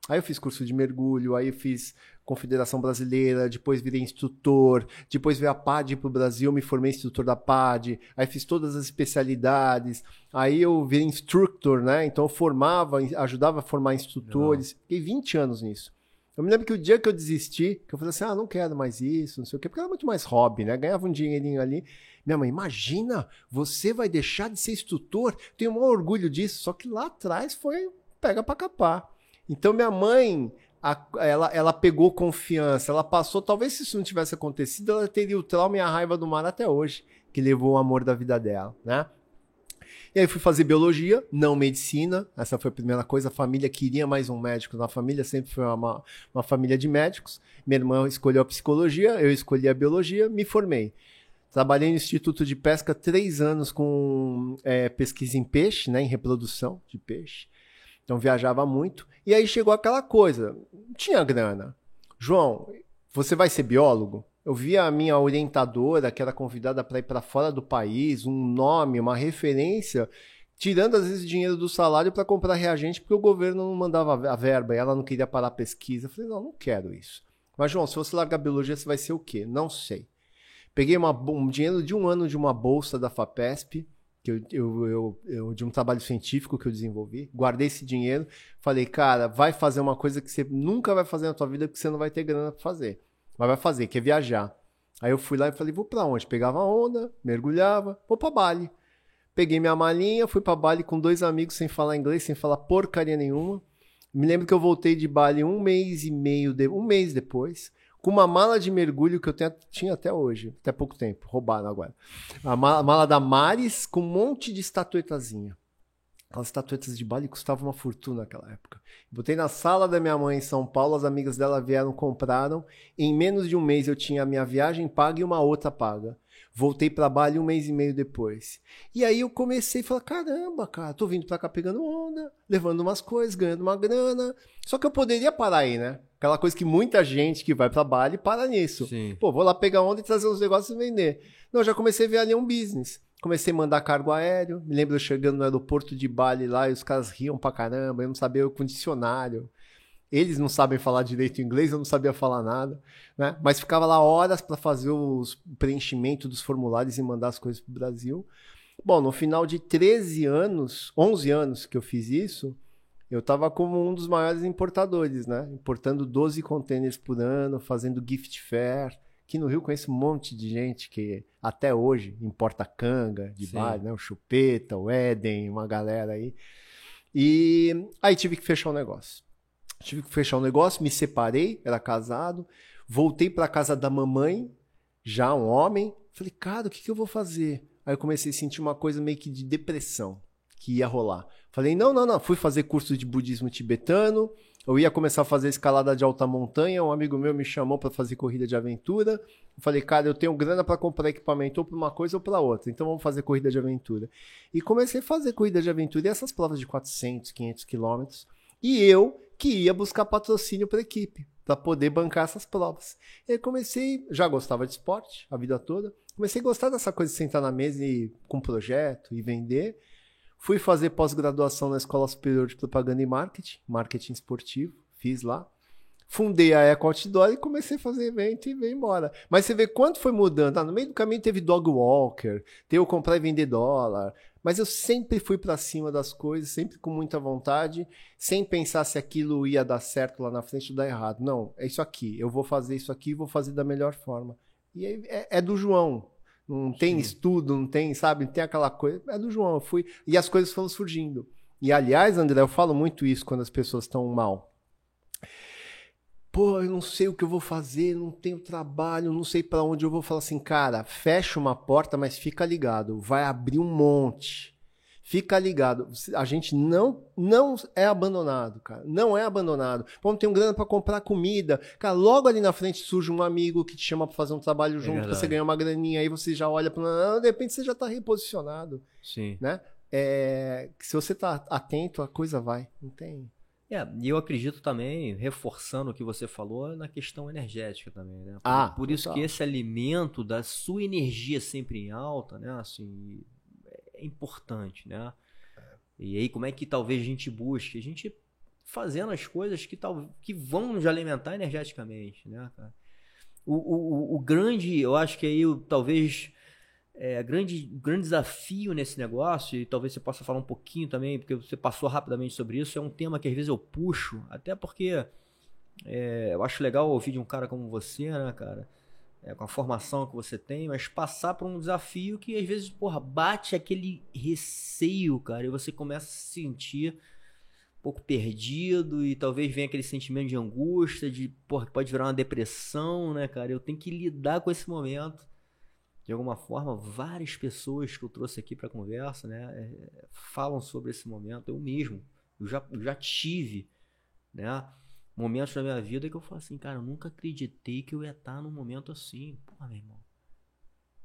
Aí eu fiz curso de mergulho, aí eu fiz Confederação Brasileira, depois virei instrutor, depois veio a PAD para o Brasil, me formei instrutor da PAD, aí fiz todas as especialidades, aí eu virei instructor, né? Então eu formava, ajudava a formar instrutores, Não. fiquei 20 anos nisso. Eu me lembro que o dia que eu desisti, que eu falei assim, ah, não quero mais isso, não sei o quê, porque era muito mais hobby, né? Ganhava um dinheirinho ali. Minha mãe, imagina, você vai deixar de ser instrutor? Tenho um orgulho disso, só que lá atrás foi pega para capar. Então minha mãe, a, ela, ela pegou confiança, ela passou, talvez se isso não tivesse acontecido, ela teria o trauma e a raiva do mar até hoje, que levou o amor da vida dela, né? E aí fui fazer biologia, não medicina. Essa foi a primeira coisa. A família queria mais um médico na família, sempre foi uma, uma família de médicos. Minha irmã escolheu a psicologia, eu escolhi a biologia, me formei. Trabalhei no Instituto de Pesca três anos com é, pesquisa em peixe, né, em reprodução de peixe. Então viajava muito. E aí chegou aquela coisa, tinha grana. João, você vai ser biólogo? Eu via a minha orientadora, que era convidada para ir para fora do país, um nome, uma referência, tirando às vezes dinheiro do salário para comprar reagente, porque o governo não mandava a verba e ela não queria parar a pesquisa. Eu falei, não, não quero isso. Mas, João, se você largar biologia, você vai ser o quê? Não sei. Peguei uma, um dinheiro de um ano de uma bolsa da FAPESP, que eu, eu, eu, eu, de um trabalho científico que eu desenvolvi, guardei esse dinheiro, falei, cara, vai fazer uma coisa que você nunca vai fazer na tua vida porque você não vai ter grana para fazer. Mas vai fazer, que é viajar. Aí eu fui lá e falei, vou para onde? Pegava onda, mergulhava, vou para Bali. Peguei minha malinha, fui para Bali com dois amigos sem falar inglês, sem falar porcaria nenhuma. Me lembro que eu voltei de Bali um mês e meio, de... um mês depois com uma mala de mergulho que eu tenho, tinha até hoje, até pouco tempo, roubaram agora. A mala, a mala da Maris com um monte de estatuetazinha. Aquelas estatuetas de Bali custavam uma fortuna naquela época. Botei na sala da minha mãe em São Paulo, as amigas dela vieram, compraram. Em menos de um mês eu tinha a minha viagem paga e uma outra paga. Voltei para Bali um mês e meio depois. E aí eu comecei a falar: caramba, cara, tô vindo para cá pegando onda, levando umas coisas, ganhando uma grana. Só que eu poderia parar aí, né? Aquela coisa que muita gente que vai para Bali para nisso. Sim. Pô, vou lá pegar onda e trazer uns negócios e vender. Não, já comecei a ver ali um business. Comecei a mandar cargo aéreo. Me lembro chegando no aeroporto de Bali lá e os caras riam pra caramba. Eu não sabia o condicionário. Eles não sabem falar direito inglês, eu não sabia falar nada, né? Mas ficava lá horas para fazer os preenchimento dos formulários e mandar as coisas pro Brasil. Bom, no final de 13 anos, 11 anos que eu fiz isso, eu estava como um dos maiores importadores, né? Importando 12 containers por ano, fazendo gift fair. Aqui no Rio conheço um monte de gente que até hoje importa canga de bar, né? O Chupeta, o Éden, uma galera aí. E aí tive que fechar o negócio. Tive que fechar o negócio, me separei, era casado, voltei para casa da mamãe, já um homem. Falei, cara, o que, que eu vou fazer? Aí eu comecei a sentir uma coisa meio que de depressão que ia rolar. Falei, não, não, não. Fui fazer curso de budismo tibetano. Eu ia começar a fazer escalada de alta montanha. Um amigo meu me chamou para fazer corrida de aventura. Eu falei, cara, eu tenho grana para comprar equipamento ou para uma coisa ou para outra. Então vamos fazer corrida de aventura. E comecei a fazer corrida de aventura e essas provas de 400, 500 quilômetros. E eu que ia buscar patrocínio para a equipe, para poder bancar essas provas. E aí comecei, já gostava de esporte a vida toda. Comecei a gostar dessa coisa de sentar na mesa e com um projeto e vender. Fui fazer pós-graduação na Escola Superior de Propaganda e Marketing, marketing esportivo, fiz lá. Fundei a Eco Outdoor e comecei a fazer evento e veio embora. Mas você vê quanto foi mudando. Ah, no meio do caminho teve Dog Walker, teve o comprar e vender dólar. Mas eu sempre fui para cima das coisas, sempre com muita vontade, sem pensar se aquilo ia dar certo lá na frente ou dar errado. Não, é isso aqui. Eu vou fazer isso aqui e vou fazer da melhor forma. E é, é do João não tem Sim. estudo, não tem, sabe, não tem aquela coisa. É do João, eu fui. E as coisas foram surgindo. E aliás, André, eu falo muito isso quando as pessoas estão mal. Pô, eu não sei o que eu vou fazer, não tenho trabalho, não sei para onde eu vou. Falar assim, cara, fecha uma porta, mas fica ligado, vai abrir um monte. Fica ligado, a gente não não é abandonado, cara. Não é abandonado. Vamos ter um grana para comprar comida. Cara, logo ali na frente surge um amigo que te chama para fazer um trabalho é junto, é você ganha uma graninha, aí você já olha para, de repente você já tá reposicionado. Sim. Né? É, se você tá atento, a coisa vai. Não tem. É, e eu acredito também, reforçando o que você falou, na questão energética também, né? Por, ah, por isso que esse alimento da sua energia sempre em alta, né? Assim, é importante, né? E aí, como é que talvez a gente busque? A gente fazendo as coisas que, tal, que vão nos alimentar energeticamente, né, cara? O, o, o grande, eu acho que aí talvez é, grande, grande desafio nesse negócio, e talvez você possa falar um pouquinho também, porque você passou rapidamente sobre isso, é um tema que às vezes eu puxo, até porque é, eu acho legal ouvir de um cara como você, né, cara? É, com a formação que você tem, mas passar por um desafio que às vezes, porra, bate aquele receio, cara, e você começa a se sentir pouco perdido e talvez venha aquele sentimento de angústia, de, porra, que pode virar uma depressão, né, cara? Eu tenho que lidar com esse momento. De alguma forma, várias pessoas que eu trouxe aqui para conversa, né, é, falam sobre esse momento. Eu mesmo, eu já, eu já tive, né, momentos na minha vida que eu falo assim, cara, eu nunca acreditei que eu ia estar num momento assim. Porra, meu irmão.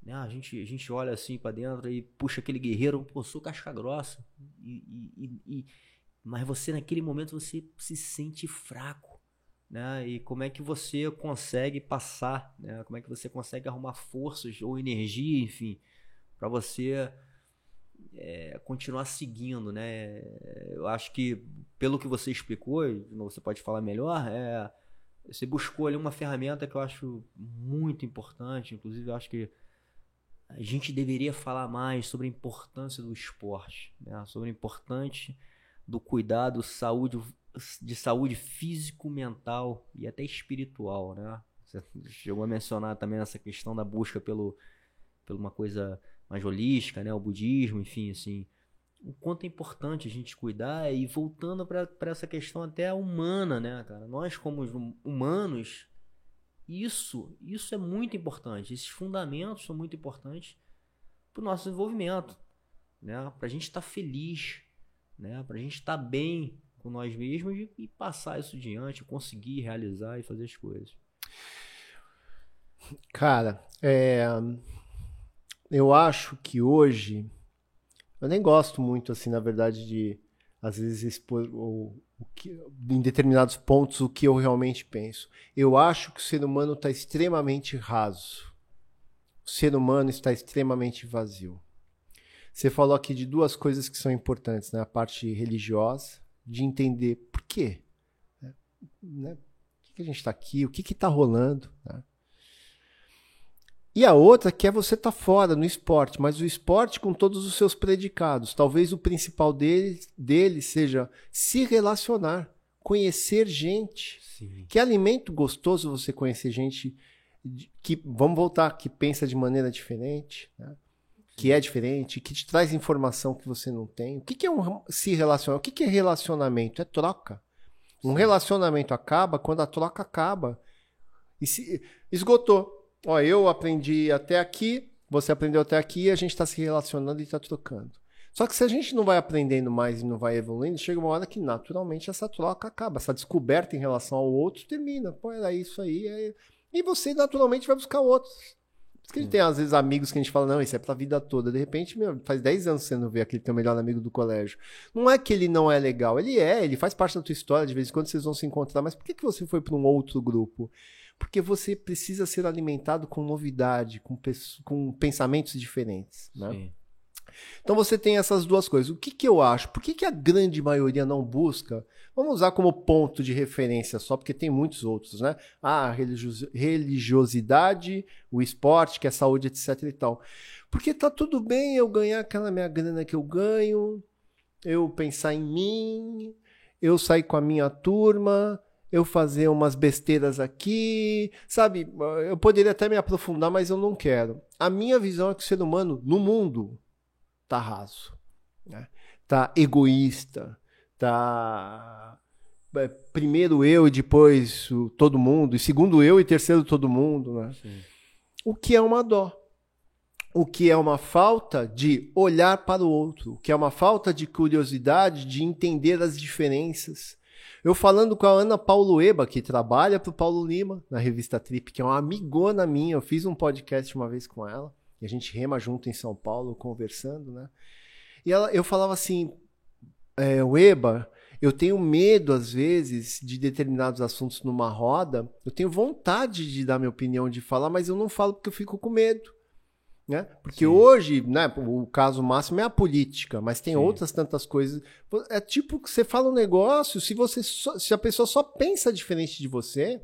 Né, a, gente, a gente olha assim para dentro e puxa aquele guerreiro, pô, sou casca grossa. e, e, e mas você naquele momento você se sente fraco, né? E como é que você consegue passar, né? Como é que você consegue arrumar forças ou energia, enfim, para você é, continuar seguindo, né? Eu acho que pelo que você explicou, você pode falar melhor, é você buscou ali uma ferramenta que eu acho muito importante, inclusive eu acho que a gente deveria falar mais sobre a importância do esporte, né? sobre a importante do cuidado saúde, de saúde físico, mental e até espiritual, né? Você chegou a mencionar também essa questão da busca pelo, pelo uma coisa mais holística, né? O budismo, enfim, assim. O quanto é importante a gente cuidar e voltando para essa questão até humana, né, cara? Nós como humanos, isso, isso é muito importante. Esses fundamentos são muito importantes para o nosso desenvolvimento, né? Para a gente estar tá feliz, né? Para a gente estar tá bem com nós mesmos e, e passar isso diante, conseguir realizar e fazer as coisas. Cara, é, eu acho que hoje eu nem gosto muito assim, na verdade, de às vezes expor o, o que, em determinados pontos o que eu realmente penso. Eu acho que o ser humano está extremamente raso. O ser humano está extremamente vazio. Você falou aqui de duas coisas que são importantes, né? A parte religiosa, de entender por quê. Né? né? Por que a gente está aqui? O que está rolando? Né? E a outra que é você estar tá fora no esporte, mas o esporte com todos os seus predicados. Talvez o principal dele, dele seja se relacionar, conhecer gente. Sim. Que alimento gostoso você conhecer gente que, vamos voltar, que pensa de maneira diferente. Né? que é diferente, que te traz informação que você não tem. O que, que é um se relacionar? O que, que é relacionamento? É troca. Um relacionamento acaba quando a troca acaba. E se esgotou. Ó, eu aprendi até aqui, você aprendeu até aqui, a gente está se relacionando e está trocando. Só que se a gente não vai aprendendo mais e não vai evoluindo, chega uma hora que naturalmente essa troca acaba, essa descoberta em relação ao outro termina. Pô, era isso aí. É... E você naturalmente vai buscar outros que a gente tem, às vezes, amigos que a gente fala, não, isso é pra vida toda. De repente, meu, faz 10 anos que você não vê aquele teu melhor amigo do colégio. Não é que ele não é legal, ele é, ele faz parte da tua história, de vez em quando vocês vão se encontrar, mas por que, que você foi para um outro grupo? Porque você precisa ser alimentado com novidade, com, com pensamentos diferentes, né? Sim. Então você tem essas duas coisas. O que, que eu acho? Por que, que a grande maioria não busca? Vamos usar como ponto de referência só, porque tem muitos outros, né? Ah, a religiosidade, o esporte, que é saúde, etc e tal. Porque tá tudo bem eu ganhar aquela minha grana que eu ganho, eu pensar em mim, eu sair com a minha turma, eu fazer umas besteiras aqui, sabe? Eu poderia até me aprofundar, mas eu não quero. A minha visão é que o ser humano no mundo tá raso, né? tá egoísta, tá é, primeiro eu e depois todo mundo, e segundo eu e terceiro todo mundo, né? O que é uma dó. O que é uma falta de olhar para o outro, o que é uma falta de curiosidade de entender as diferenças. Eu falando com a Ana Paulo Eba, que trabalha para o Paulo Lima, na revista Trip, que é uma amigona minha, eu fiz um podcast uma vez com ela. E a gente rema junto em São Paulo, conversando, né? E ela, eu falava assim, é, o Eba, eu tenho medo, às vezes, de determinados assuntos numa roda. Eu tenho vontade de dar minha opinião, de falar, mas eu não falo porque eu fico com medo. Né? Porque Sim. hoje, né, o caso máximo é a política, mas tem Sim. outras tantas coisas. É tipo que você fala um negócio, se você só, se a pessoa só pensa diferente de você,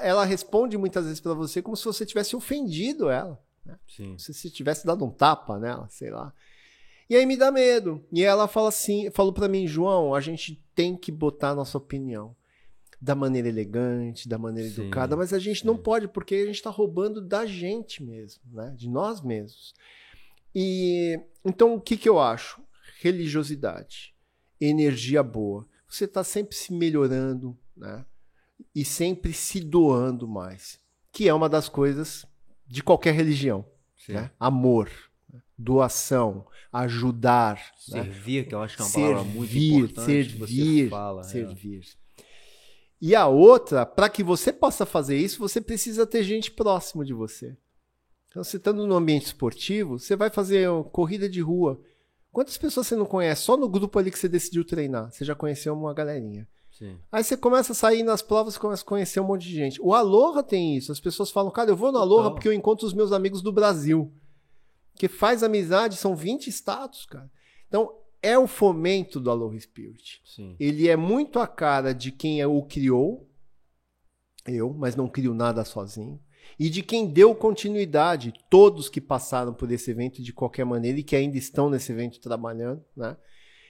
ela responde muitas vezes para você como se você tivesse ofendido ela. Né? Se você tivesse dado um tapa nela, sei lá. E aí me dá medo. E ela fala assim, falou para mim, João, a gente tem que botar a nossa opinião da maneira elegante, da maneira sim, educada, mas a gente não pode porque a gente está roubando da gente mesmo, né? De nós mesmos. E então o que que eu acho? Religiosidade, energia boa. Você está sempre se melhorando, né? E sempre se doando mais, que é uma das coisas de qualquer religião, né? Amor, doação, ajudar, né? servir, né? que eu acho que é uma servir, palavra muito importante. Servir, fala, servir. É. E a outra, para que você possa fazer isso, você precisa ter gente próximo de você. Então, você estando no ambiente esportivo, você vai fazer corrida de rua. Quantas pessoas você não conhece? Só no grupo ali que você decidiu treinar. Você já conheceu uma galerinha. Sim. Aí você começa a sair nas provas e começa a conhecer um monte de gente. O Aloha tem isso. As pessoas falam, cara, eu vou no Aloha porque eu encontro os meus amigos do Brasil. Que faz amizade, são 20 status, cara. Então, é o fomento do Aloha Spirit. Sim. Ele é muito a cara de quem o criou, eu, mas não crio nada sozinho, e de quem deu continuidade, todos que passaram por esse evento de qualquer maneira e que ainda estão nesse evento trabalhando, né?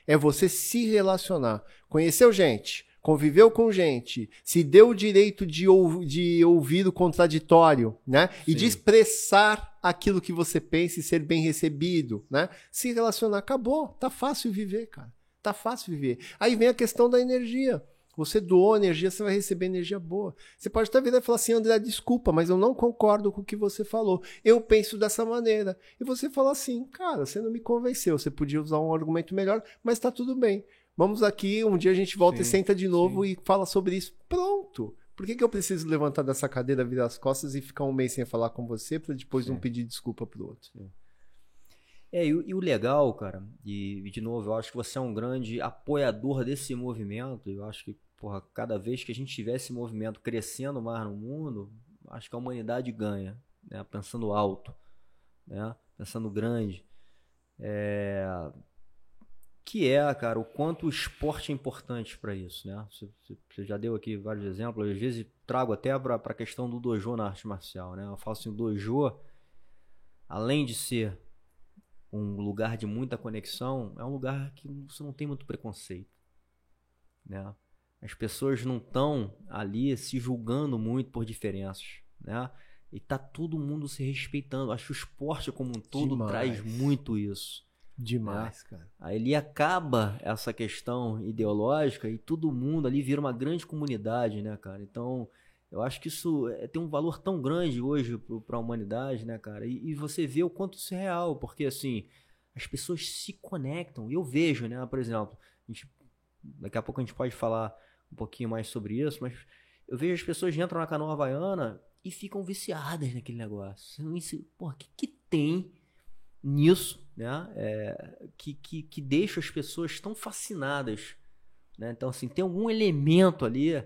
É você se relacionar. Conheceu gente, conviveu com gente, se deu o direito de, ou, de ouvir o contraditório, né? Sim. E de expressar aquilo que você pensa e ser bem recebido, né? Se relacionar, acabou, tá fácil viver, cara. Tá fácil viver. Aí vem a questão da energia. Você doou energia, você vai receber energia boa. Você pode estar vindo e falar assim, André, desculpa, mas eu não concordo com o que você falou. Eu penso dessa maneira. E você fala assim, cara, você não me convenceu. Você podia usar um argumento melhor, mas tá tudo bem. Vamos aqui, um dia a gente volta sim, e senta de novo sim. e fala sobre isso. Pronto. Por que, que eu preciso levantar dessa cadeira, virar as costas e ficar um mês sem falar com você para depois sim. não pedir desculpa pro outro? É, e, e, o legal, cara, e, de novo, eu acho que você é um grande apoiador desse movimento. Eu acho que, porra, cada vez que a gente tiver esse movimento crescendo mais no mundo, acho que a humanidade ganha, né? Pensando alto, né? Pensando grande. É, que é, cara, o quanto o esporte é importante para isso, né? Você, já deu aqui vários exemplos, às vezes trago até para a questão do dojo na arte marcial, né? Eu falo assim, o dojo, além de ser um lugar de muita conexão, é um lugar que você não tem muito preconceito, né? As pessoas não estão ali se julgando muito por diferenças, né? E tá todo mundo se respeitando. Acho que o esporte como um todo Demais. traz muito isso. Demais, né? cara. Aí ele acaba essa questão ideológica e todo mundo ali vira uma grande comunidade, né, cara? Então, eu acho que isso é, tem um valor tão grande hoje para a humanidade, né, cara? E, e, você vê o quanto isso é real, porque assim, as pessoas se conectam. E eu vejo, né, por exemplo, a gente, daqui a pouco a gente pode falar um pouquinho mais sobre isso, mas eu vejo as pessoas que entram na canoa havaiana e ficam viciadas naquele negócio. Porra, o que, que tem nisso, né? É, que, que, que deixa as pessoas tão fascinadas. Né? Então, assim, tem algum elemento ali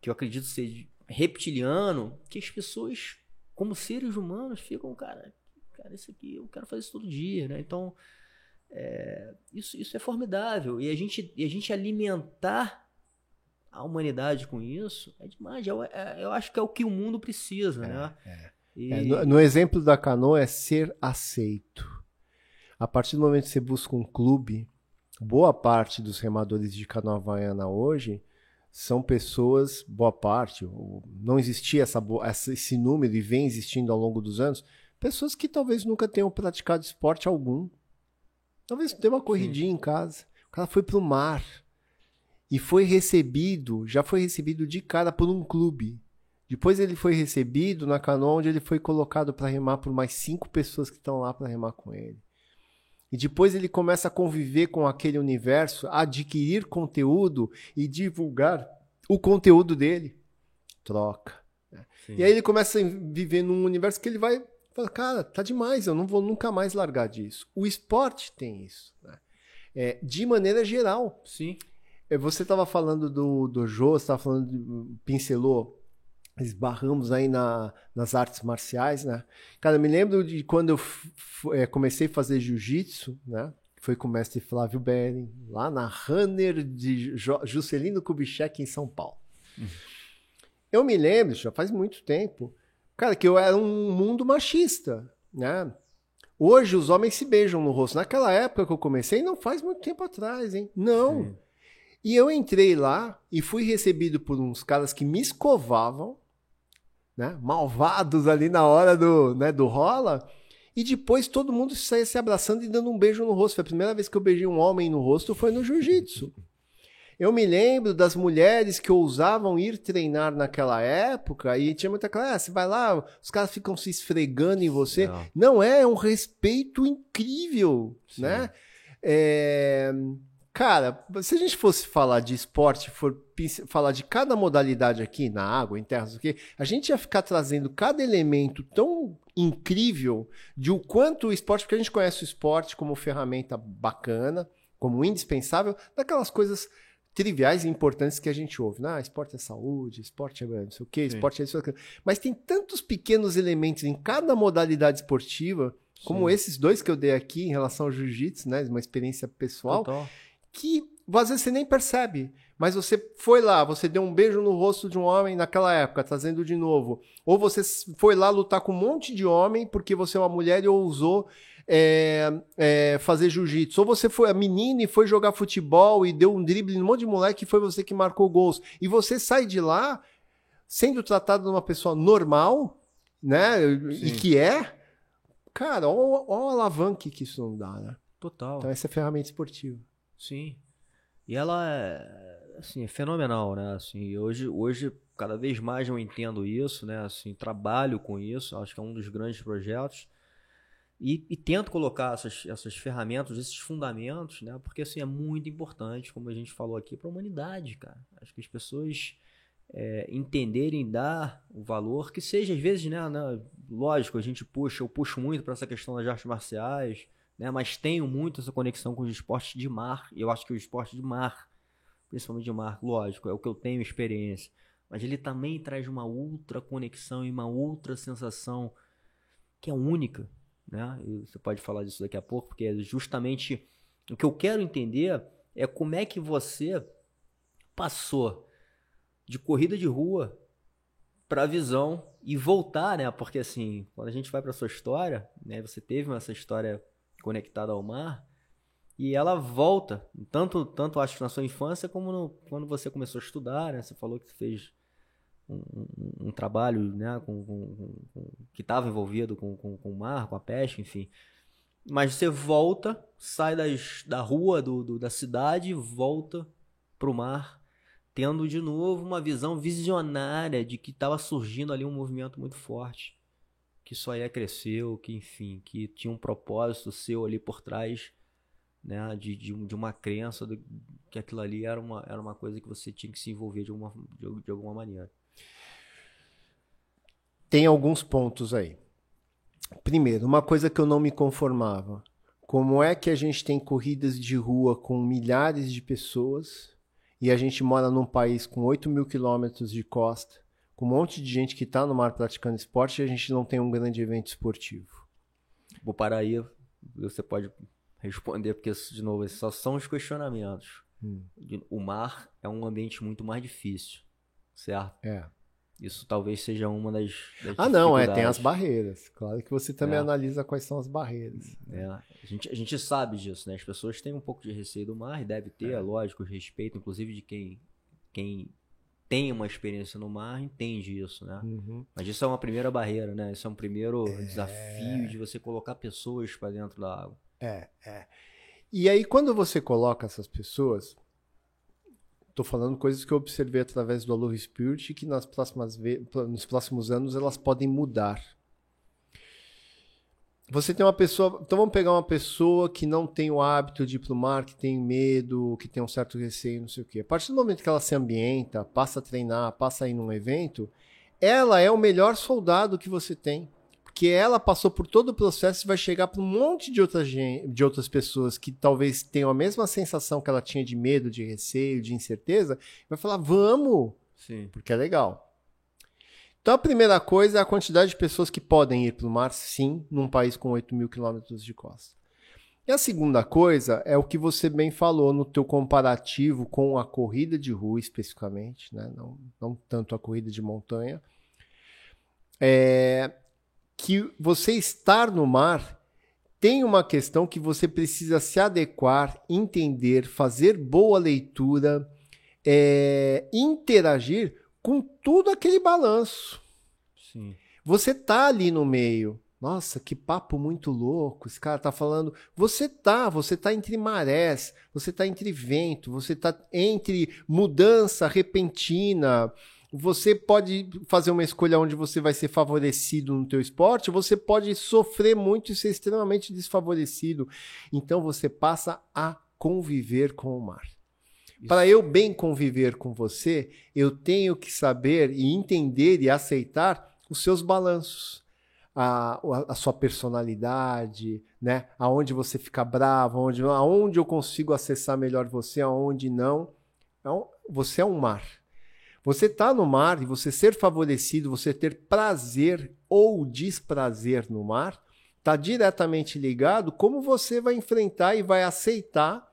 que eu acredito ser reptiliano que as pessoas, como seres humanos, ficam, cara, cara, isso aqui eu quero fazer isso todo dia, né? Então, é, isso, isso é formidável. E a gente, e a gente alimentar a humanidade com isso é demais. Eu, é, eu acho que é o que o mundo precisa, é, né? É. E... É, no, no, exemplo da canoa é ser aceito. A partir do momento que você busca um clube, boa parte dos remadores de canoa havaiana hoje são pessoas, boa parte, não existia essa, esse número e vem existindo ao longo dos anos, pessoas que talvez nunca tenham praticado esporte algum. Talvez tenha uma corridinha Sim. em casa. O cara foi para o mar e foi recebido, já foi recebido de cara por um clube. Depois ele foi recebido na canoa onde ele foi colocado para remar por mais cinco pessoas que estão lá para remar com ele. E depois ele começa a conviver com aquele universo, adquirir conteúdo e divulgar o conteúdo dele. Troca. Né? E aí ele começa a viver num universo que ele vai falar, cara, tá demais, eu não vou nunca mais largar disso. O esporte tem isso. Né? É, de maneira geral. Sim. É, você estava falando do, do Jô, você estava falando, pincelou esbarramos aí na, nas artes marciais, né? Cara, me lembro de quando eu é, comecei a fazer jiu-jitsu, né? Foi com o mestre Flávio Bering, lá na Runner de Juscelino Kubitschek, em São Paulo. Uhum. Eu me lembro, já faz muito tempo, cara, que eu era um mundo machista, né? Hoje os homens se beijam no rosto. Naquela época que eu comecei, não faz muito tempo atrás, hein? Não. Sim. E eu entrei lá e fui recebido por uns caras que me escovavam, né? Malvados ali na hora do, né, do rola. E depois todo mundo saía se abraçando e dando um beijo no rosto. Foi a primeira vez que eu beijei um homem no rosto foi no jiu-jitsu. Eu me lembro das mulheres que ousavam ir treinar naquela época e tinha muita classe. Ah, você vai lá, os caras ficam se esfregando em você. Não, Não é, é um respeito incrível, Sim. né? É... Cara, se a gente fosse falar de esporte, for falar de cada modalidade aqui, na água, em terras, aqui, a gente ia ficar trazendo cada elemento tão incrível de o quanto o esporte, porque a gente conhece o esporte como ferramenta bacana, como indispensável, daquelas coisas triviais e importantes que a gente ouve. Ah, esporte é saúde, esporte é não sei o quê, esporte é isso. Mas tem tantos pequenos elementos em cada modalidade esportiva, como Sim. esses dois que eu dei aqui em relação ao jiu-jitsu, né? Uma experiência pessoal. Total que às vezes você nem percebe. Mas você foi lá, você deu um beijo no rosto de um homem naquela época, trazendo de novo. Ou você foi lá lutar com um monte de homem porque você é uma mulher e ousou é, é, fazer jiu-jitsu. Ou você foi a menina e foi jogar futebol e deu um drible no monte de moleque e foi você que marcou gols. E você sai de lá sendo tratado de uma pessoa normal, né? Sim. E que é. Cara, olha o alavanque que isso não dá, né? Total. Então essa é ferramenta esportiva. Sim. E ela é, assim, é fenomenal, né? Assim, hoje, hoje, cada vez mais eu entendo isso, né? Assim, trabalho com isso, acho que é um dos grandes projetos. E, e, tento colocar essas, essas ferramentas, esses fundamentos, né? Porque assim, é muito importante, como a gente falou aqui, para a humanidade, cara. Acho que as pessoas é, entenderem, dar o valor, que seja às vezes, né, né? Lógico, a gente puxa, eu puxo muito para essa questão das artes marciais, né? Mas tenho muito essa conexão com os esportes de mar. E eu acho que o esporte de mar, principalmente de mar, lógico, é o que eu tenho experiência. Mas ele também traz uma outra conexão e uma outra sensação que é única, né? E você pode falar disso daqui a pouco, porque é justamente o que eu quero entender é como é que você passou de corrida de rua para a visão e voltar, né? Porque assim, quando a gente vai para sua história, né, você teve essa história conectada ao mar. E ela volta, tanto, tanto acho na sua infância como no, quando você começou a estudar, né? Você falou que fez um, um, um trabalho né? com, com, com que estava envolvido com, com, com o mar, com a pesca, enfim. Mas você volta, sai das, da rua, do, do da cidade, volta para o mar, tendo de novo uma visão visionária de que estava surgindo ali um movimento muito forte que só ia crescer, que enfim, que tinha um propósito seu ali por trás, né, de, de, de uma crença do, que aquilo ali era uma, era uma coisa que você tinha que se envolver de alguma, de, de alguma maneira. Tem alguns pontos aí. Primeiro, uma coisa que eu não me conformava. Como é que a gente tem corridas de rua com milhares de pessoas e a gente mora num país com 8 mil quilômetros de costa com um monte de gente que está no mar praticando esporte e a gente não tem um grande evento esportivo? Vou parar aí, você pode responder, porque, de novo, só são os questionamentos. Hum. O mar é um ambiente muito mais difícil, certo? É. Isso talvez seja uma das. das ah, não, é, tem as barreiras. Claro que você também é. analisa quais são as barreiras. É. A, gente, a gente sabe disso, né? As pessoas têm um pouco de receio do mar e deve ter, é, é lógico, respeito, inclusive de quem, quem tem uma experiência no mar entende isso, né? Uhum. Mas isso é uma primeira barreira, né? Isso é um primeiro é... desafio de você colocar pessoas para dentro da água. É, é. E aí, quando você coloca essas pessoas, tô falando coisas que eu observei através do Aloha Spirit e que nas próximas nos próximos anos elas podem mudar. Você tem uma pessoa. Então vamos pegar uma pessoa que não tem o hábito de ir pro mar, que tem medo, que tem um certo receio, não sei o quê. A partir do momento que ela se ambienta, passa a treinar, passa a ir num evento, ela é o melhor soldado que você tem. Porque ela passou por todo o processo e vai chegar para um monte de outras, de outras pessoas que talvez tenham a mesma sensação que ela tinha de medo, de receio, de incerteza, vai falar: vamos! Sim. Porque é legal. Então a primeira coisa é a quantidade de pessoas que podem ir para o mar, sim, num país com 8 mil quilômetros de costa. E a segunda coisa é o que você bem falou no teu comparativo com a corrida de rua especificamente, né? não, não tanto a corrida de montanha, é que você estar no mar tem uma questão que você precisa se adequar, entender, fazer boa leitura, é, interagir com tudo aquele balanço. Sim. Você tá ali no meio. Nossa, que papo muito louco. Esse cara tá falando. Você tá, você tá entre marés, você tá entre vento, você tá entre mudança repentina. Você pode fazer uma escolha onde você vai ser favorecido no teu esporte, você pode sofrer muito e ser extremamente desfavorecido. Então você passa a conviver com o mar. Para eu bem conviver com você, eu tenho que saber e entender e aceitar os seus balanços. A, a, sua personalidade, né? Aonde você fica bravo, aonde, aonde eu consigo acessar melhor você, aonde não. Então, você é um mar. Você está no mar e você ser favorecido, você ter prazer ou desprazer no mar, está diretamente ligado como você vai enfrentar e vai aceitar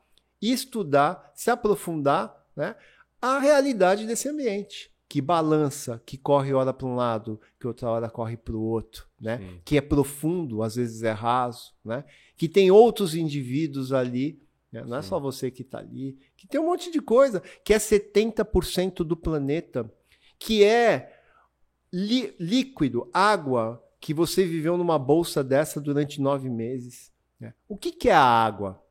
estudar, se aprofundar né, a realidade desse ambiente. Que balança, que corre hora para um lado, que outra hora corre para o outro, né? que é profundo, às vezes é raso, né? que tem outros indivíduos ali, né? não é só você que está ali, que tem um monte de coisa, que é 70% do planeta, que é líquido, água, que você viveu numa bolsa dessa durante nove meses. Né? O que, que é a água?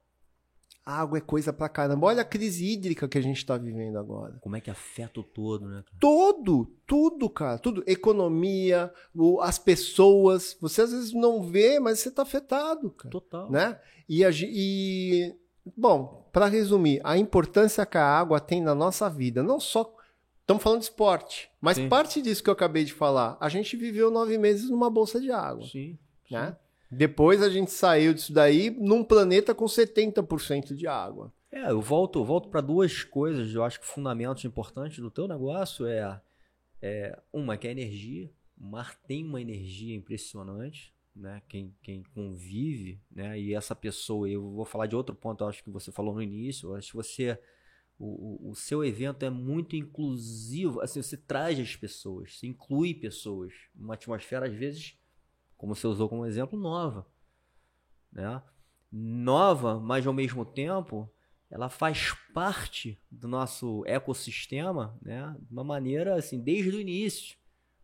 A água é coisa pra caramba. Olha a crise hídrica que a gente tá vivendo agora. Como é que afeta o todo, né? Cara? Todo, tudo, cara. Tudo. Economia, as pessoas. Você às vezes não vê, mas você tá afetado, cara. Total. Né? E, a, e bom, para resumir, a importância que a água tem na nossa vida, não só. Estamos falando de esporte, mas Sim. parte disso que eu acabei de falar, a gente viveu nove meses numa bolsa de água. Sim. Né? Depois a gente saiu disso daí num planeta com 70% de água. É, eu volto, volto para duas coisas, eu acho que fundamentos importantes do teu negócio é, é uma que é a energia. O mar tem uma energia impressionante, né? Quem, quem convive, né? E essa pessoa, eu vou falar de outro ponto, eu acho que você falou no início, eu acho que você o, o seu evento é muito inclusivo, assim, você traz as pessoas, você inclui pessoas, uma atmosfera às vezes como você usou como exemplo, nova. Né? Nova, mas ao mesmo tempo ela faz parte do nosso ecossistema né? de uma maneira assim, desde o início.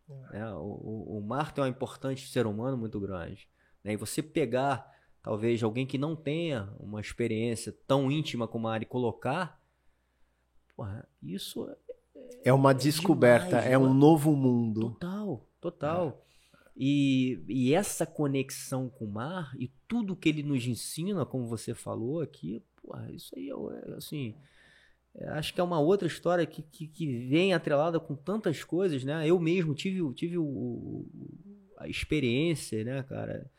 É. Né? O, o, mar tem um importante ser humano muito grande. Né? E você pegar, talvez, alguém que não tenha uma experiência tão íntima como a área e colocar, porra, isso é, é uma descoberta, demais, é um novo mundo. Total, total. É. E, e essa conexão com o mar e tudo que ele nos ensina, como você falou aqui, isso aí é, assim. É, acho que é uma outra história que, que, que, vem atrelada com tantas coisas, né? Eu mesmo tive, tive o, a experiência, né, cara,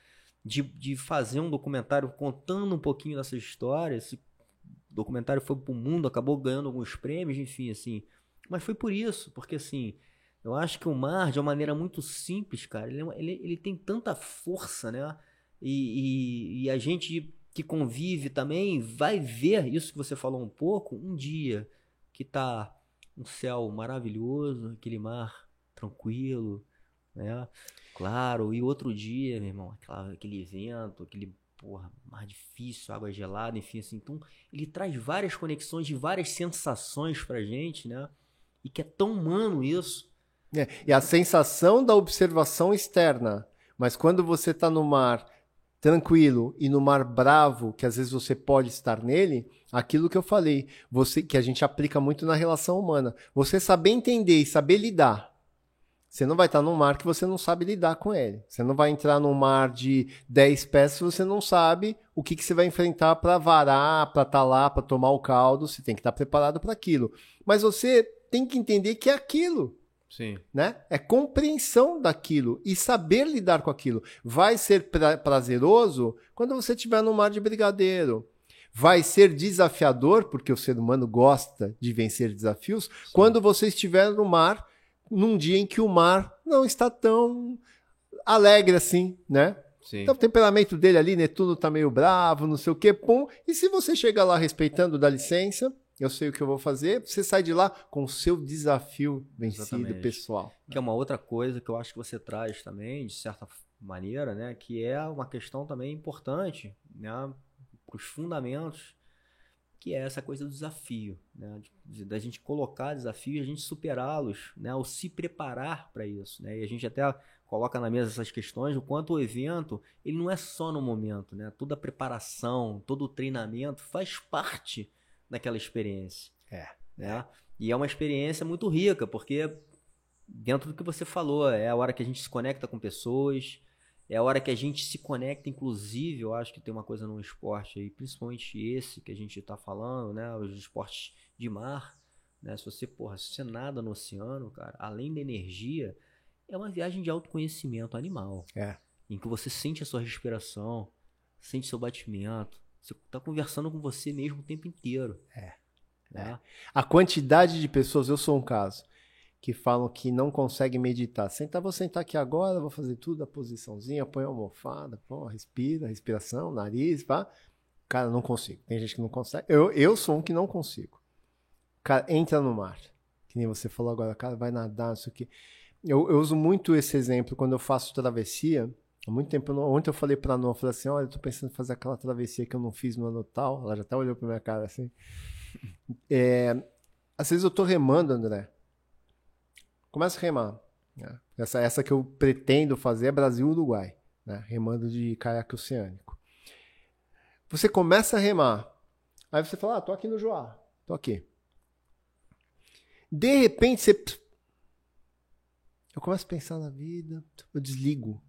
de, de fazer um documentário contando um pouquinho dessa história. Esse documentário foi pro mundo, acabou ganhando alguns prêmios, enfim, assim. Mas foi por isso, porque assim, eu acho que o mar, de uma maneira muito simples, cara, ele, é ele, ele tem tanta força, né? E, e, e, a gente que convive também vai ver isso que você falou um pouco um dia que tá um céu maravilhoso, aquele mar tranquilo, né? Claro, e outro dia, meu irmão, aquela, aquele vento, aquele porra, mar difícil, água gelada, enfim, assim. Então, ele traz várias conexões de várias sensações pra gente, né? E que é tão humano isso. É, e a sensação da observação externa. Mas quando você está no mar tranquilo e no mar bravo, que às vezes você pode estar nele, aquilo que eu falei, você que a gente aplica muito na relação humana. Você saber entender e saber lidar. Você não vai estar num mar que você não sabe lidar com ele. Você não vai entrar num mar de 10 pés se você não sabe o que, que você vai enfrentar para varar, para estar tá lá, para tomar o caldo. Você tem que estar preparado para aquilo. Mas você tem que entender que é aquilo. Sim. Né? É compreensão daquilo e saber lidar com aquilo. Vai ser pra prazeroso quando você estiver no mar de brigadeiro. Vai ser desafiador, porque o ser humano gosta de vencer desafios, Sim. quando você estiver no mar num dia em que o mar não está tão alegre assim, né? Sim. Então, o temperamento dele ali, Netuno tá meio bravo, não sei o que, pum. E se você chega lá respeitando, dá licença, eu sei o que eu vou fazer, você sai de lá com o seu desafio vencido Exatamente. pessoal. Que é uma outra coisa que eu acho que você traz também, de certa maneira, né? Que é uma questão também importante, né? Para os fundamentos, que é essa coisa do desafio, né? De- Da gente colocar desafios e a gente superá-los, né? Ou se preparar para isso, né? E a gente até coloca na mesa essas questões, o quanto o evento, ele não é só no momento, né? Toda a preparação, todo o treinamento faz parte daquela experiência. É. Né? E é uma experiência muito rica, porque dentro do que você falou, é a hora que a gente se conecta com pessoas, é a hora que a gente se conecta, inclusive, eu acho que tem uma coisa no esporte aí, principalmente esse que a gente está falando, né? Os esportes de mar, né? Se você, porra, se você nada no oceano, cara, além da energia, é uma viagem de autoconhecimento animal. É. Em que você sente a sua respiração, sente seu batimento, você tá conversando com você mesmo o tempo inteiro. É. Né? A quantidade de pessoas, eu sou um caso, que falam que não conseguem meditar. Sentar, vou sentar aqui agora, vou fazer tudo, a posiçãozinha, põe a almofada, pô, respira, respiração, nariz, pá. Cara, não consigo. Tem gente que não consegue. Eu, eu sou um que não consigo. Cara, entra no mar. Que nem você falou agora, cara, vai nadar, não sei o quê. Eu, eu uso muito esse exemplo quando eu faço travessia. Há muito tempo, eu não- ontem eu falei pra Noa, eu falei assim, olha, eu tô pensando em fazer aquela travessia que eu não fiz no ano tal. Ela já até olhou pra minha cara assim. É, às vezes eu tô remando, André. Começa a remar. né? Essa, essa que eu pretendo fazer é Brasil-Uruguai. Né? Remando de caiaque oceânico. Você começa a remar. Aí você fala, ah, tô aqui no Joá. Tô aqui. De repente você... Eu começo a pensar na vida, eu desligo.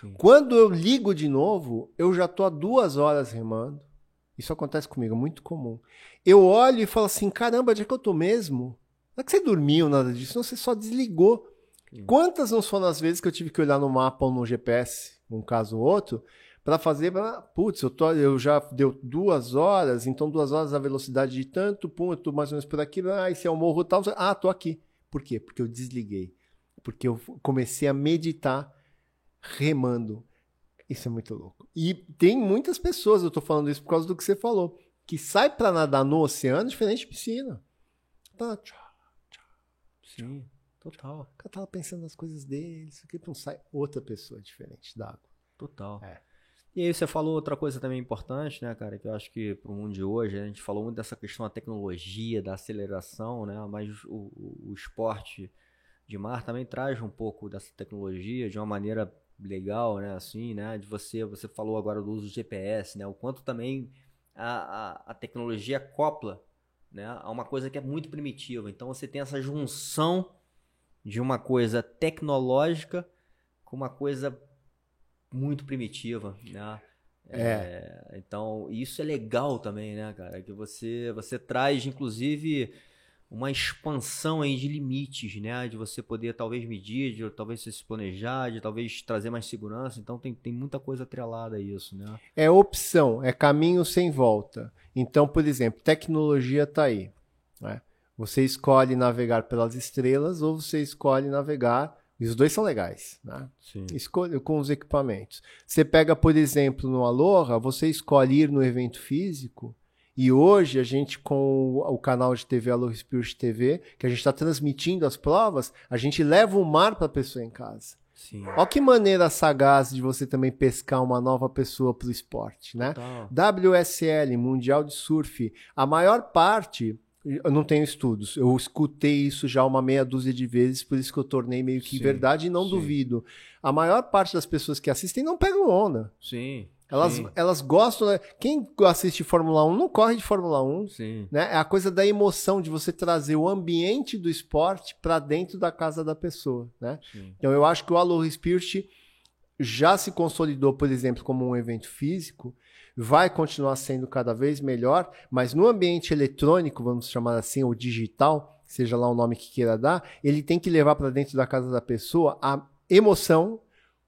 Sim. Quando eu ligo de novo, eu já tô há duas horas remando. Isso acontece comigo, é muito comum. Eu olho e falo assim: caramba, onde é que eu tô mesmo? Não é que você dormiu, nada disso, não, você só desligou. Sim. Quantas não foram as vezes que eu tive que olhar no mapa ou no GPS, um caso ou outro, para fazer. pra- Putz, eu, tô, eu já deu duas horas, então duas horas a velocidade de tanto, pum, eu tô mais ou menos por aqui, ah, esse é o morro tal. Ah, tô aqui. Por quê? Porque eu desliguei. Porque eu comecei a meditar remando. Isso é muito louco. E tem muitas pessoas, eu tô falando isso por causa do que você falou, que sai pra nadar no oceano diferente de piscina. Tá, tchau. Sim, total, O cara tava pensando nas coisas dele, isso aqui, não sai outra pessoa diferente da água. total. É. E aí você falou outra coisa também importante, né, cara, que eu acho que pro mundo de hoje, a gente falou muito dessa questão da tecnologia, da aceleração, né, mas o, o, o esporte de mar também traz um pouco dessa tecnologia de uma maneira legal, né, assim, né, de você, você falou agora do uso do GPS, né, o quanto também a, a, a tecnologia acopla, né, a uma coisa que é muito primitiva. Então você tem essa junção de uma coisa tecnológica com uma coisa muito primitiva, né? É, então, isso é legal também, né, cara? Que você, você traz, inclusive, uma expansão aí de limites, né? De você poder talvez medir, de talvez você se planejar, de talvez trazer mais segurança. Então, tem, tem muita coisa atrelada a isso, né? É opção, é caminho sem volta. Então, por exemplo, tecnologia tá aí. né? Você escolhe navegar pelas estrelas ou você escolhe navegar. E os dois são legais, né? Sim. Escolha com os equipamentos. Você pega, por exemplo, no Aloha, você escolhe ir no evento físico. E hoje a gente, com o canal de TV Aloha Spirit TV, que a gente está transmitindo as provas, a gente leva o mar para a pessoa em casa. Sim. Olha que maneira sagaz de você também pescar uma nova pessoa para o esporte, né? Total. WSL, Mundial de Surf, a maior parte, eu não tenho estudos, eu escutei isso já uma meia dúzia de vezes, por isso que eu tornei meio que Sim, verdade e não sim. duvido. A maior parte das pessoas que assistem não pegam onda. Sim. Elas, sim. elas gostam, né? Quem assiste Fórmula 1 não corre de Fórmula 1. Sim. Né? É a coisa da emoção de você trazer o ambiente do esporte para dentro da casa da pessoa, né? Sim. Então eu acho que o Aloha Spirit já se consolidou, por exemplo, como um evento físico, vai continuar sendo cada vez melhor, mas no ambiente eletrônico, vamos chamar assim, ou digital, seja lá o nome que queira dar, ele tem que levar para dentro da casa da pessoa a emoção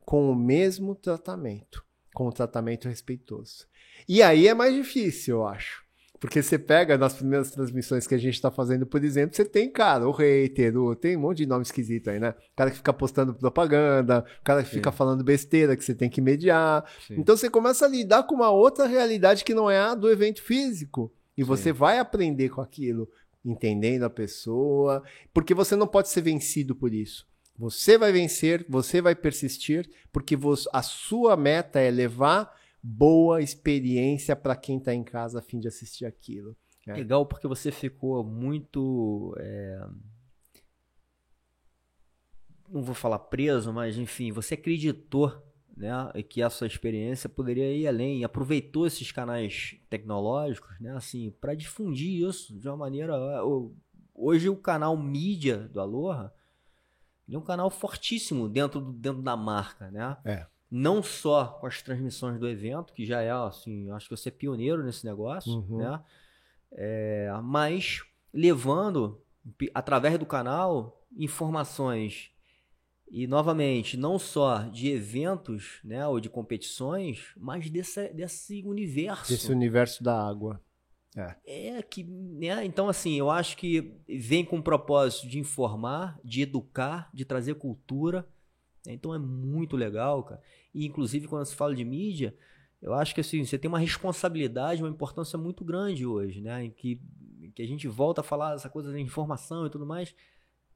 com o mesmo tratamento, com o tratamento respeitoso. E aí é mais difícil, eu acho. Porque você pega nas primeiras transmissões que a gente está fazendo, por exemplo, você tem, cara, o hater, o, tem um monte de nome esquisito aí, né? O cara que fica postando propaganda, o cara que Sim. fica falando besteira que você tem que mediar. Sim. Então você começa a lidar com uma outra realidade que não é a do evento físico. E Sim. você vai aprender com aquilo, entendendo a pessoa, porque você não pode ser vencido por isso. Você vai vencer, você vai persistir, porque a sua meta é levar boa experiência para quem está em casa a fim de assistir aquilo. É. Legal, porque você ficou muito. É... Não vou falar preso, mas enfim, você acreditou né, que a sua experiência poderia ir além, aproveitou esses canais tecnológicos, né, assim, para difundir isso de uma maneira. Hoje o canal mídia do Aloha é um canal fortíssimo dentro, dentro da marca, né? É não só com as transmissões do evento, que já é, assim, acho que você é pioneiro nesse negócio, uhum. né? É, mas levando, através do canal, informações e, novamente, não só de eventos, né, ou de competições, mas desse, desse universo. Desse universo da água. É. é que, né? Então, assim, eu acho que vem com o propósito de informar, de educar, de trazer cultura, então é muito legal, cara. E inclusive quando se fala de mídia, eu acho que assim, você tem uma responsabilidade, uma importância muito grande hoje, né? Em que, em que a gente volta a falar essa coisa de informação e tudo mais.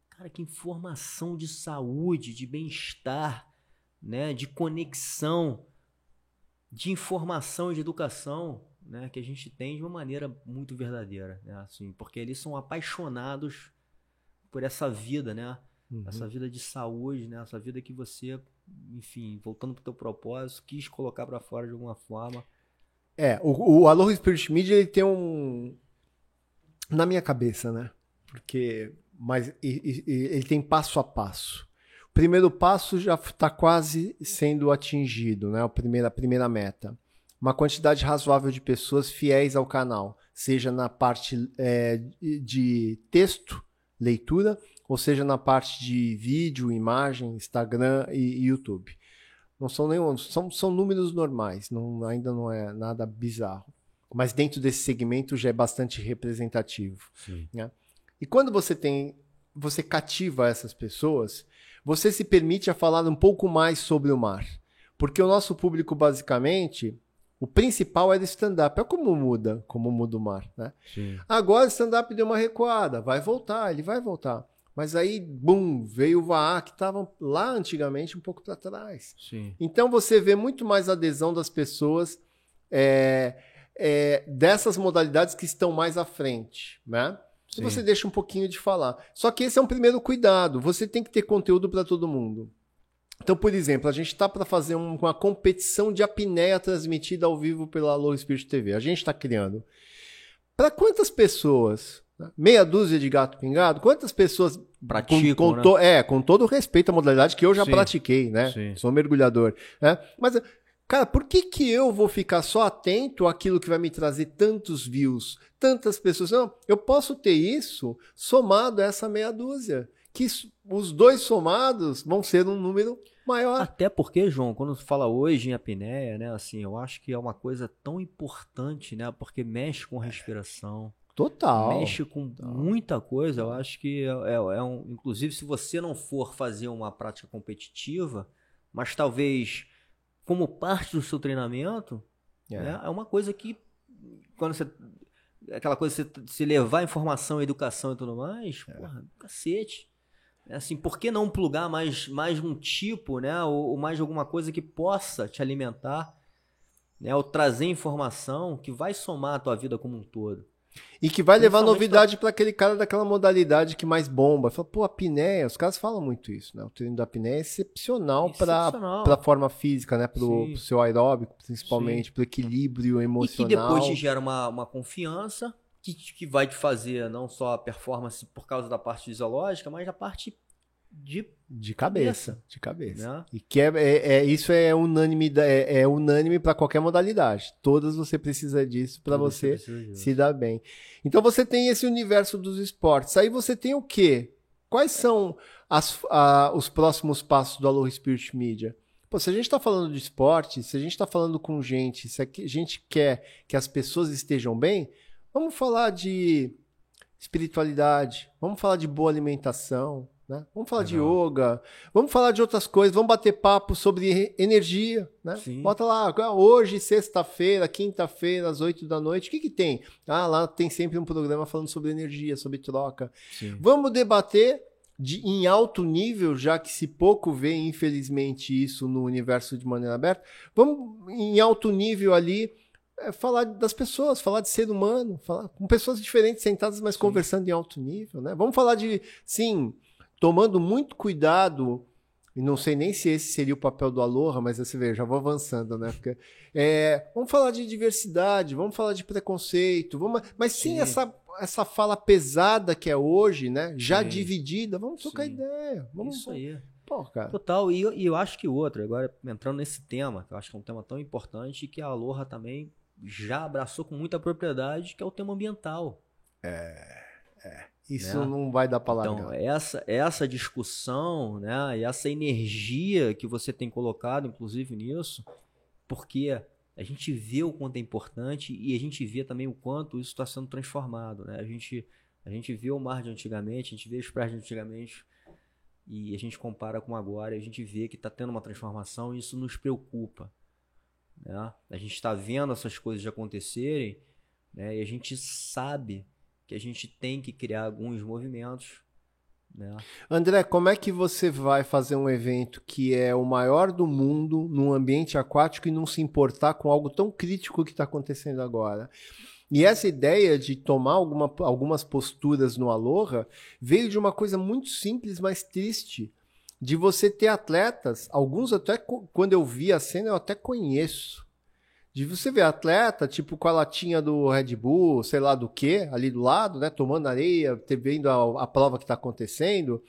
Cara, que informação de saúde, de bem-estar, né? De conexão, de informação e de educação, né? Que a gente tem de uma maneira muito verdadeira, né? Assim, porque eles são apaixonados por essa vida, né? Uhum. Essa vida de saúde, né? Essa vida que você, enfim, voltando pro teu propósito, quis colocar para fora de alguma forma. É, o, o Aloha Spirit Media ele tem um na minha cabeça, né? Porque mas ele tem passo a passo. O primeiro passo já está quase sendo atingido, né? A primeira, a primeira meta. Uma quantidade razoável de pessoas fiéis ao canal, seja na parte é, de texto, leitura, ou seja na parte de vídeo, imagem, Instagram e, e YouTube. Não são nenhum, são, são números normais, não, ainda não é nada bizarro. Mas dentro desse segmento já é bastante representativo. Né? E quando você tem, você cativa essas pessoas, você se permite a falar um pouco mais sobre o mar. Porque o nosso público, basicamente, o principal era stand-up. É como muda, como muda o mar, né? Agora o stand-up deu uma recuada, vai voltar, ele vai voltar. Mas aí, bum, veio o VAA, que estava lá antigamente um pouco para trás. Sim. Então você vê muito mais adesão das pessoas é, é, dessas modalidades que estão mais à frente, né? Sim. E você deixa um pouquinho de falar. Só que esse é um primeiro cuidado. Você tem que ter conteúdo para todo mundo. Então, por exemplo, a gente está para fazer uma competição de apneia transmitida ao vivo pela Low Spirit TV. A gente está criando. Para quantas pessoas meia dúzia de gato pingado, quantas pessoas praticam, com, com né? to, é, com todo respeito à modalidade que eu já Sim. pratiquei, né? Sim. Sou mergulhador, né? Mas cara, por que que eu vou ficar só atento àquilo que vai me trazer tantos views, tantas pessoas? Não, eu posso ter isso somado a essa meia dúzia, que os dois somados vão ser um número maior. Até porque, João, quando fala hoje em apneia, né, assim, eu acho que é uma coisa tão importante, né, porque mexe com respiração, Total. Mexe com Total. muita coisa. Eu acho que é, é, é, um. Inclusive, se você não for fazer uma prática competitiva, mas talvez como parte do seu treinamento, é, né, é uma coisa que. Quando você. Aquela coisa de você se levar informação, educação e tudo mais, é. porra, cacete. É assim, por que não plugar mais, mais um tipo, né? Ou, ou mais alguma coisa que possa te alimentar, né? Ou trazer informação que vai somar a tua vida como um todo. E que vai levar novidade para aquele cara daquela modalidade que mais bomba. Fala, pô, a apneia, os caras falam muito isso, né? O treino da apneia é excepcional, para a forma física, né? Para o seu aeróbico, principalmente, para o equilíbrio emocional. E que depois te gera uma, uma confiança que, que vai te fazer não só a performance por causa da parte fisiológica, mas a parte de, de cabeça, de cabeça. Né? E que é, é, é, isso é unânime, é, é unânime para qualquer modalidade. Todas você precisa disso para você, você se dar bem. Então você tem esse universo dos esportes. Aí você tem o quê? Quais são as, a, os próximos passos do Aloha Spirit Media? Pô, se a gente está falando de esporte, se a gente está falando com gente, se a gente quer que as pessoas estejam bem, Vamos falar de espiritualidade, vamos falar de boa alimentação, né? Vamos falar Legal. de yoga, vamos falar de outras coisas, vamos bater papo sobre energia. Né? Sim. Bota lá, ah, hoje, sexta-feira, quinta-feira, às oito da noite, o que, que tem? Ah, lá tem sempre um programa falando sobre energia, sobre troca. Sim. Vamos debater de, em alto nível, já que se pouco vê, infelizmente, isso no universo de maneira aberta. Vamos em alto nível ali é, falar das pessoas, falar de ser humano, falar com pessoas diferentes sentadas, mas sim. conversando em alto nível. Né? Vamos falar de, sim, tomando muito cuidado, e não sei nem se esse seria o papel do Aloha, mas você vê, já vou avançando, né? Porque, é, vamos falar de diversidade, vamos falar de preconceito, vamos, mas sim, sim. essa, essa fala pesada que é hoje, né? Já sim. dividida, vamos trocar ideia. Vamos, Isso aí. Pô, cara. Total, e, e eu acho que outra, agora entrando nesse tema, que eu acho que é um tema tão importante que a Aloha também já abraçou com muita propriedade, que é o tema ambiental. É, é. Isso né? não vai dar para largar. Então, essa, essa discussão, né, e essa energia que você tem colocado, inclusive, nisso, porque a gente vê o quanto é importante e a gente vê também o quanto isso está sendo transformado. Né? A, gente, a gente vê o mar de antigamente, a gente vê os praias de antigamente e a gente compara com agora e a gente vê que está tendo uma transformação e isso nos preocupa. Né? A gente está vendo essas coisas acontecerem né? e a gente sabe que a gente tem que criar alguns movimentos. Né? André, como é que você vai fazer um evento que é o maior do mundo num ambiente aquático e não se importar com algo tão crítico que está acontecendo agora? E essa ideia de tomar alguma, algumas posturas no Aloha veio de uma coisa muito simples, mas triste. De você ter atletas, alguns até quando eu vi a cena eu até conheço, de você ver atleta, tipo com a latinha do Red Bull, sei lá do que, ali do lado, né? Tomando areia, vendo a, a prova que tá acontecendo.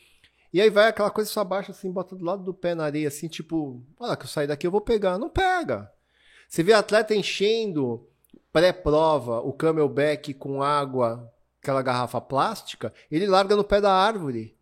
E aí vai aquela coisa só baixa assim, bota do lado do pé na areia, assim, tipo, olha que eu sair daqui eu vou pegar. Não pega. Você vê atleta enchendo pré-prova o camelback com água, aquela garrafa plástica, ele larga no pé da árvore.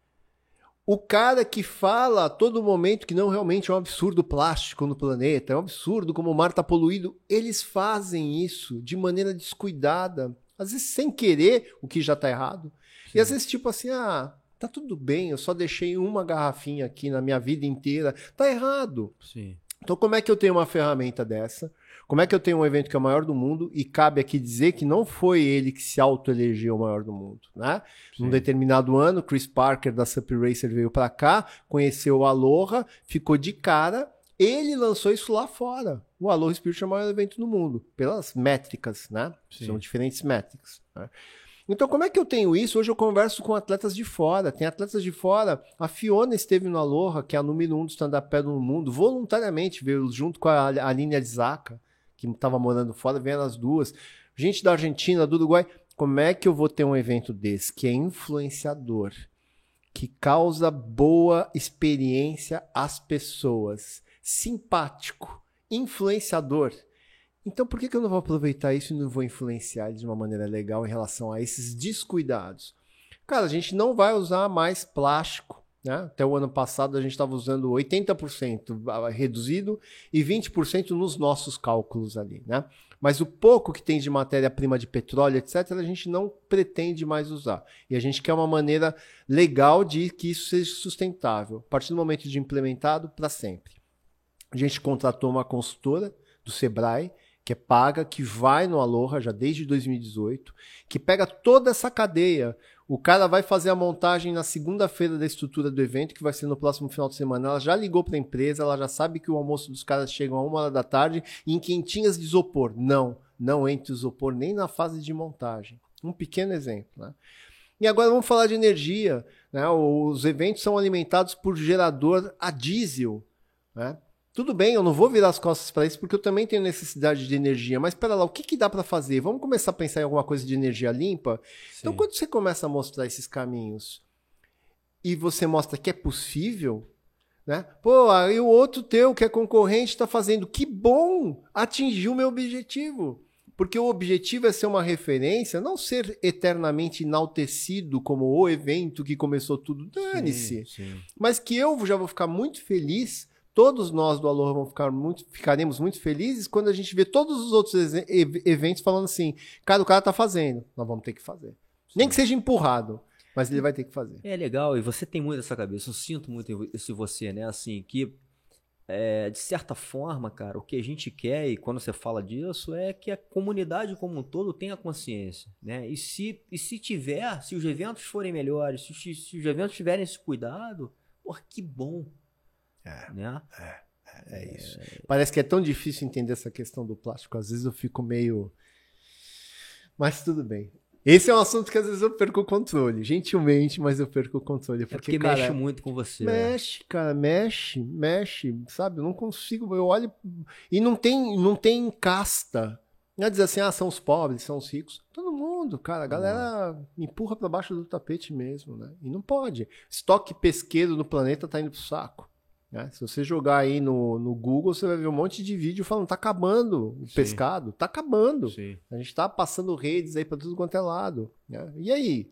O cara que fala a todo momento que não realmente é um absurdo plástico no planeta, é um absurdo como o mar está poluído, eles fazem isso de maneira descuidada, às vezes sem querer, o que já está errado. Sim. E às vezes tipo assim, ah, tá tudo bem, eu só deixei uma garrafinha aqui na minha vida inteira, tá errado. Sim. Então como é que eu tenho uma ferramenta dessa? Como é que eu tenho um evento que é o maior do mundo e cabe aqui dizer que não foi ele que se autoelegeu o maior do mundo, né? Sim. Num determinado ano, Chris Parker da Sup Racer veio para cá, conheceu o Aloha, ficou de cara, ele lançou isso lá fora. O Aloha Spirit é o maior evento do mundo, pelas métricas, né? Sim. São diferentes métricas. Né? Então, como é que eu tenho isso? Hoje eu converso com atletas de fora. Tem atletas de fora. A Fiona esteve no Aloha, que é a número um do stand-up no mundo, voluntariamente veio junto com a Aline Adzaka que estava morando fora, vendo as duas. Gente da Argentina, do Uruguai. Como é que eu vou ter um evento desse que é influenciador, que causa boa experiência às pessoas, simpático, influenciador? Então por que, que eu não vou aproveitar isso e não vou influenciar de uma maneira legal em relação a esses descuidados? Cara, a gente não vai usar mais plástico né? Até o ano passado a gente estava usando 80% reduzido e 20% nos nossos cálculos ali. Né? Mas o pouco que tem de matéria-prima de petróleo, etc., a gente não pretende mais usar. E a gente quer uma maneira legal de que isso seja sustentável. A partir do momento de implementado, para sempre. A gente contratou uma consultora do Sebrae que é paga, que vai no Aloha já desde 2018, que pega toda essa cadeia. O cara vai fazer a montagem na segunda-feira da estrutura do evento, que vai ser no próximo final de semana. Ela já ligou para a empresa, ela já sabe que o almoço dos caras chega a uma hora da tarde em quentinhas de isopor. Não, não entre isopor nem na fase de montagem. Um pequeno exemplo. Né? E agora vamos falar de energia. Né? Os eventos são alimentados por gerador a diesel. Né? Tudo bem, eu não vou virar as costas para isso porque eu também tenho necessidade de energia. Mas espera lá, o que, que dá para fazer? Vamos começar a pensar em alguma coisa de energia limpa? Então, Sim. Então, quando você começa a mostrar esses caminhos e você mostra que é possível, né? Pô, aí o outro teu que é concorrente está fazendo. Que bom! Atingiu meu objetivo. Porque o objetivo é ser uma referência, não ser eternamente enaltecido como o evento que começou tudo. Dane-se. Mas que eu já vou ficar muito feliz todos nós do Aloha vamos ficar muito, ficaremos muito felizes quando a gente vê todos os outros eventos falando assim, cara, o cara tá fazendo, nós vamos ter que fazer. Sim. Nem que seja empurrado, mas ele vai ter que fazer. É legal, e você tem muito essa cabeça, eu sinto muito isso em você, né? Assim, que é, de certa forma, cara, o que a gente quer, e quando você fala disso, é que a comunidade como um todo tenha consciência, né? E se, e se tiver, se os eventos forem melhores, se, se os eventos tiverem esse cuidado, por que bom. É, né? é, é, é isso. Parece que é tão difícil entender essa questão do plástico, às vezes eu fico meio... Mas tudo bem. Esse é um assunto que às vezes eu perco o controle. Gentilmente, mas eu perco o controle. Porque, é porque cara, mexe muito com você. Né? Mexe, cara, mexe, mexe, sabe? Eu não consigo. Eu olho. E não tem, não tem casta. Não é dizer assim, ah, são os pobres, são os ricos. Todo mundo, cara. A galera empurra para baixo do tapete mesmo, né? E não pode. Estoque pesqueiro no planeta tá indo pro saco. Né? Se você jogar aí no, no Google, você vai ver um monte de vídeo falando tá acabando o Sim. pescado, tá acabando. Sim. A gente tá passando redes aí para tudo quanto é lado. Né? E aí?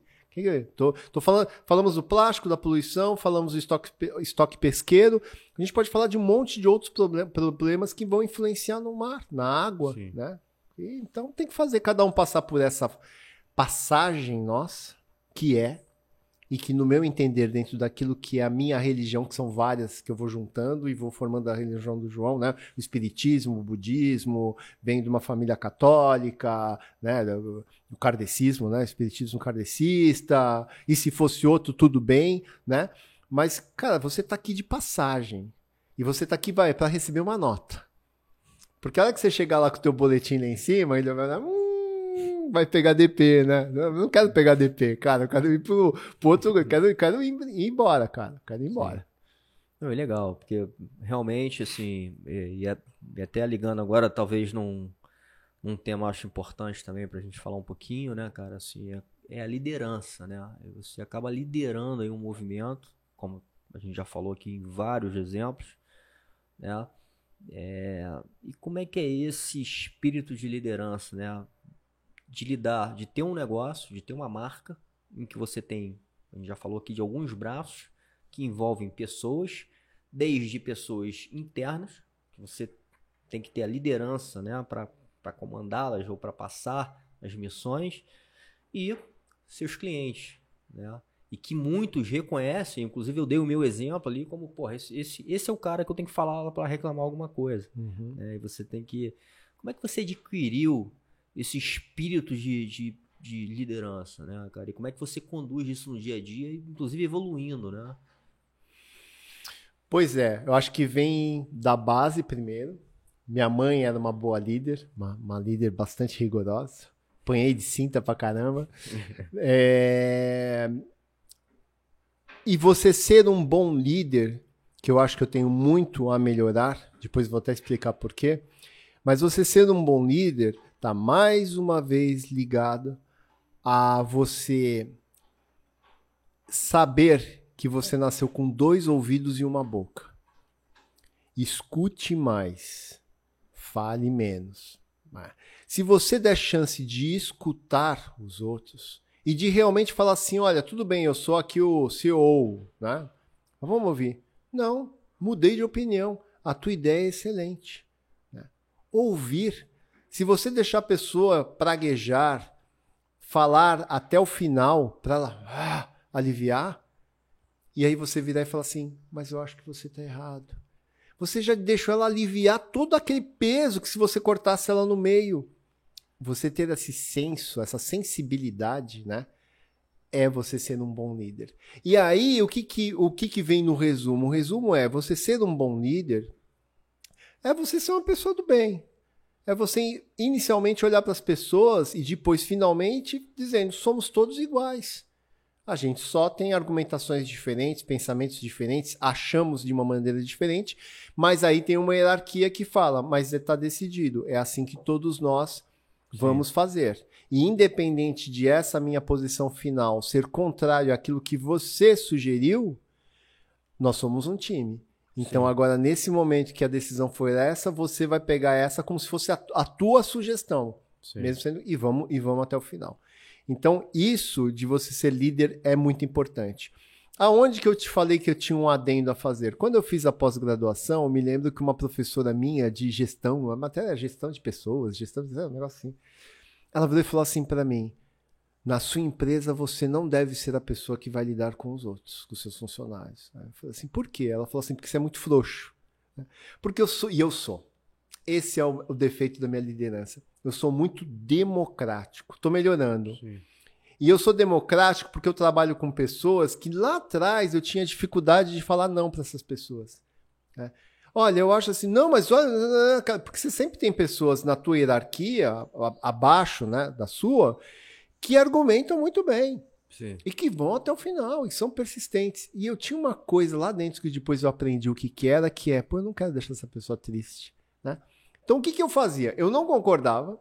Tô, tô falando, falamos do plástico, da poluição, falamos do estoque, estoque pesqueiro. A gente pode falar de um monte de outros problem, problemas que vão influenciar no mar, na água, Sim. né? E, então tem que fazer cada um passar por essa passagem nossa, que é e que, no meu entender, dentro daquilo que é a minha religião, que são várias que eu vou juntando e vou formando a religião do João, né? O espiritismo, o budismo, vem de uma família católica, né? O kardecismo, né? Espiritismo kardecista, e se fosse outro, tudo bem, né? Mas, cara, você está aqui de passagem. E você está aqui para receber uma nota. Porque a hora que você chegar lá com o teu boletim lá em cima, ele vai hum, vai pegar DP, né? Eu não quero pegar DP, cara. Eu quero ir pro, pro outro. Eu quero, quero ir, ir embora, cara. quero ir embora. Não, é legal, porque realmente, assim, e, e, até ligando agora, talvez num, num tema acho importante também pra gente falar um pouquinho, né, cara, assim, é, é a liderança, né? Você acaba liderando aí um movimento, como a gente já falou aqui em vários exemplos, né? É, e como é que é esse espírito de liderança, né? De lidar, de ter um negócio, de ter uma marca em que você tem, a gente já falou aqui de alguns braços que envolvem pessoas, desde pessoas internas, que você tem que ter a liderança, né, para comandá-las ou para passar as missões, e seus clientes, né? E que muitos reconhecem, inclusive eu dei o meu exemplo ali como, porra, esse, esse, esse é o cara que eu tenho que falar para reclamar alguma coisa. Uhum. Né? E você tem que. Como é que você adquiriu esse espírito de, de, de, liderança, né, cara? E como é que você conduz isso no dia a dia, inclusive evoluindo, né? Pois é, eu acho que vem da base primeiro. Minha mãe era uma boa líder, uma, uma líder bastante rigorosa. Apanhei de cinta pra caramba. é... E você ser um bom líder, que eu acho que eu tenho muito a melhorar, depois vou até explicar por quê. Mas você ser um bom líder, está mais uma vez ligado a você saber que você nasceu com dois ouvidos e uma boca. Escute mais, fale menos. Se você der chance de escutar os outros e de realmente falar assim, olha, tudo bem, eu sou aqui o CEO, né? Mas vamos ouvir. Não, mudei de opinião. A tua ideia é excelente. Né? Ouvir se você deixar a pessoa praguejar, falar até o final para ela ah, aliviar, e aí você virar e falar assim: Mas eu acho que você está errado. Você já deixou ela aliviar todo aquele peso que se você cortasse ela no meio. Você ter esse senso, essa sensibilidade, né? É você ser um bom líder. E aí, o que que, o que, que vem no resumo? O resumo é: você ser um bom líder é você ser uma pessoa do bem é você inicialmente olhar para as pessoas e depois finalmente dizendo somos todos iguais. A gente só tem argumentações diferentes, pensamentos diferentes, achamos de uma maneira diferente, mas aí tem uma hierarquia que fala, mas está decidido, é assim que todos nós vamos Sim. fazer. E independente de essa minha posição final ser contrário àquilo que você sugeriu, nós somos um time. Então, Sim. agora, nesse momento que a decisão foi essa, você vai pegar essa como se fosse a, a tua sugestão. Sim. Mesmo sendo. E vamos, e vamos até o final. Então, isso de você ser líder é muito importante. Aonde que eu te falei que eu tinha um adendo a fazer? Quando eu fiz a pós-graduação, eu me lembro que uma professora minha de gestão, a matéria é gestão de pessoas, gestão de um negócio assim. Ela veio e falou assim para mim: na sua empresa você não deve ser a pessoa que vai lidar com os outros, com os seus funcionários. Eu falei assim, por quê? Ela falou assim, porque você é muito frouxo. Porque eu sou, e eu sou. Esse é o, o defeito da minha liderança. Eu sou muito democrático. Estou melhorando. Sim. E eu sou democrático porque eu trabalho com pessoas que lá atrás eu tinha dificuldade de falar não para essas pessoas. Né? Olha, eu acho assim, não, mas olha, porque você sempre tem pessoas na tua hierarquia, abaixo né, da sua, que argumentam muito bem. Sim. E que vão até o final, e são persistentes. E eu tinha uma coisa lá dentro que depois eu aprendi o que, que era, que é, pô, eu não quero deixar essa pessoa triste. Né? Então o que, que eu fazia? Eu não concordava,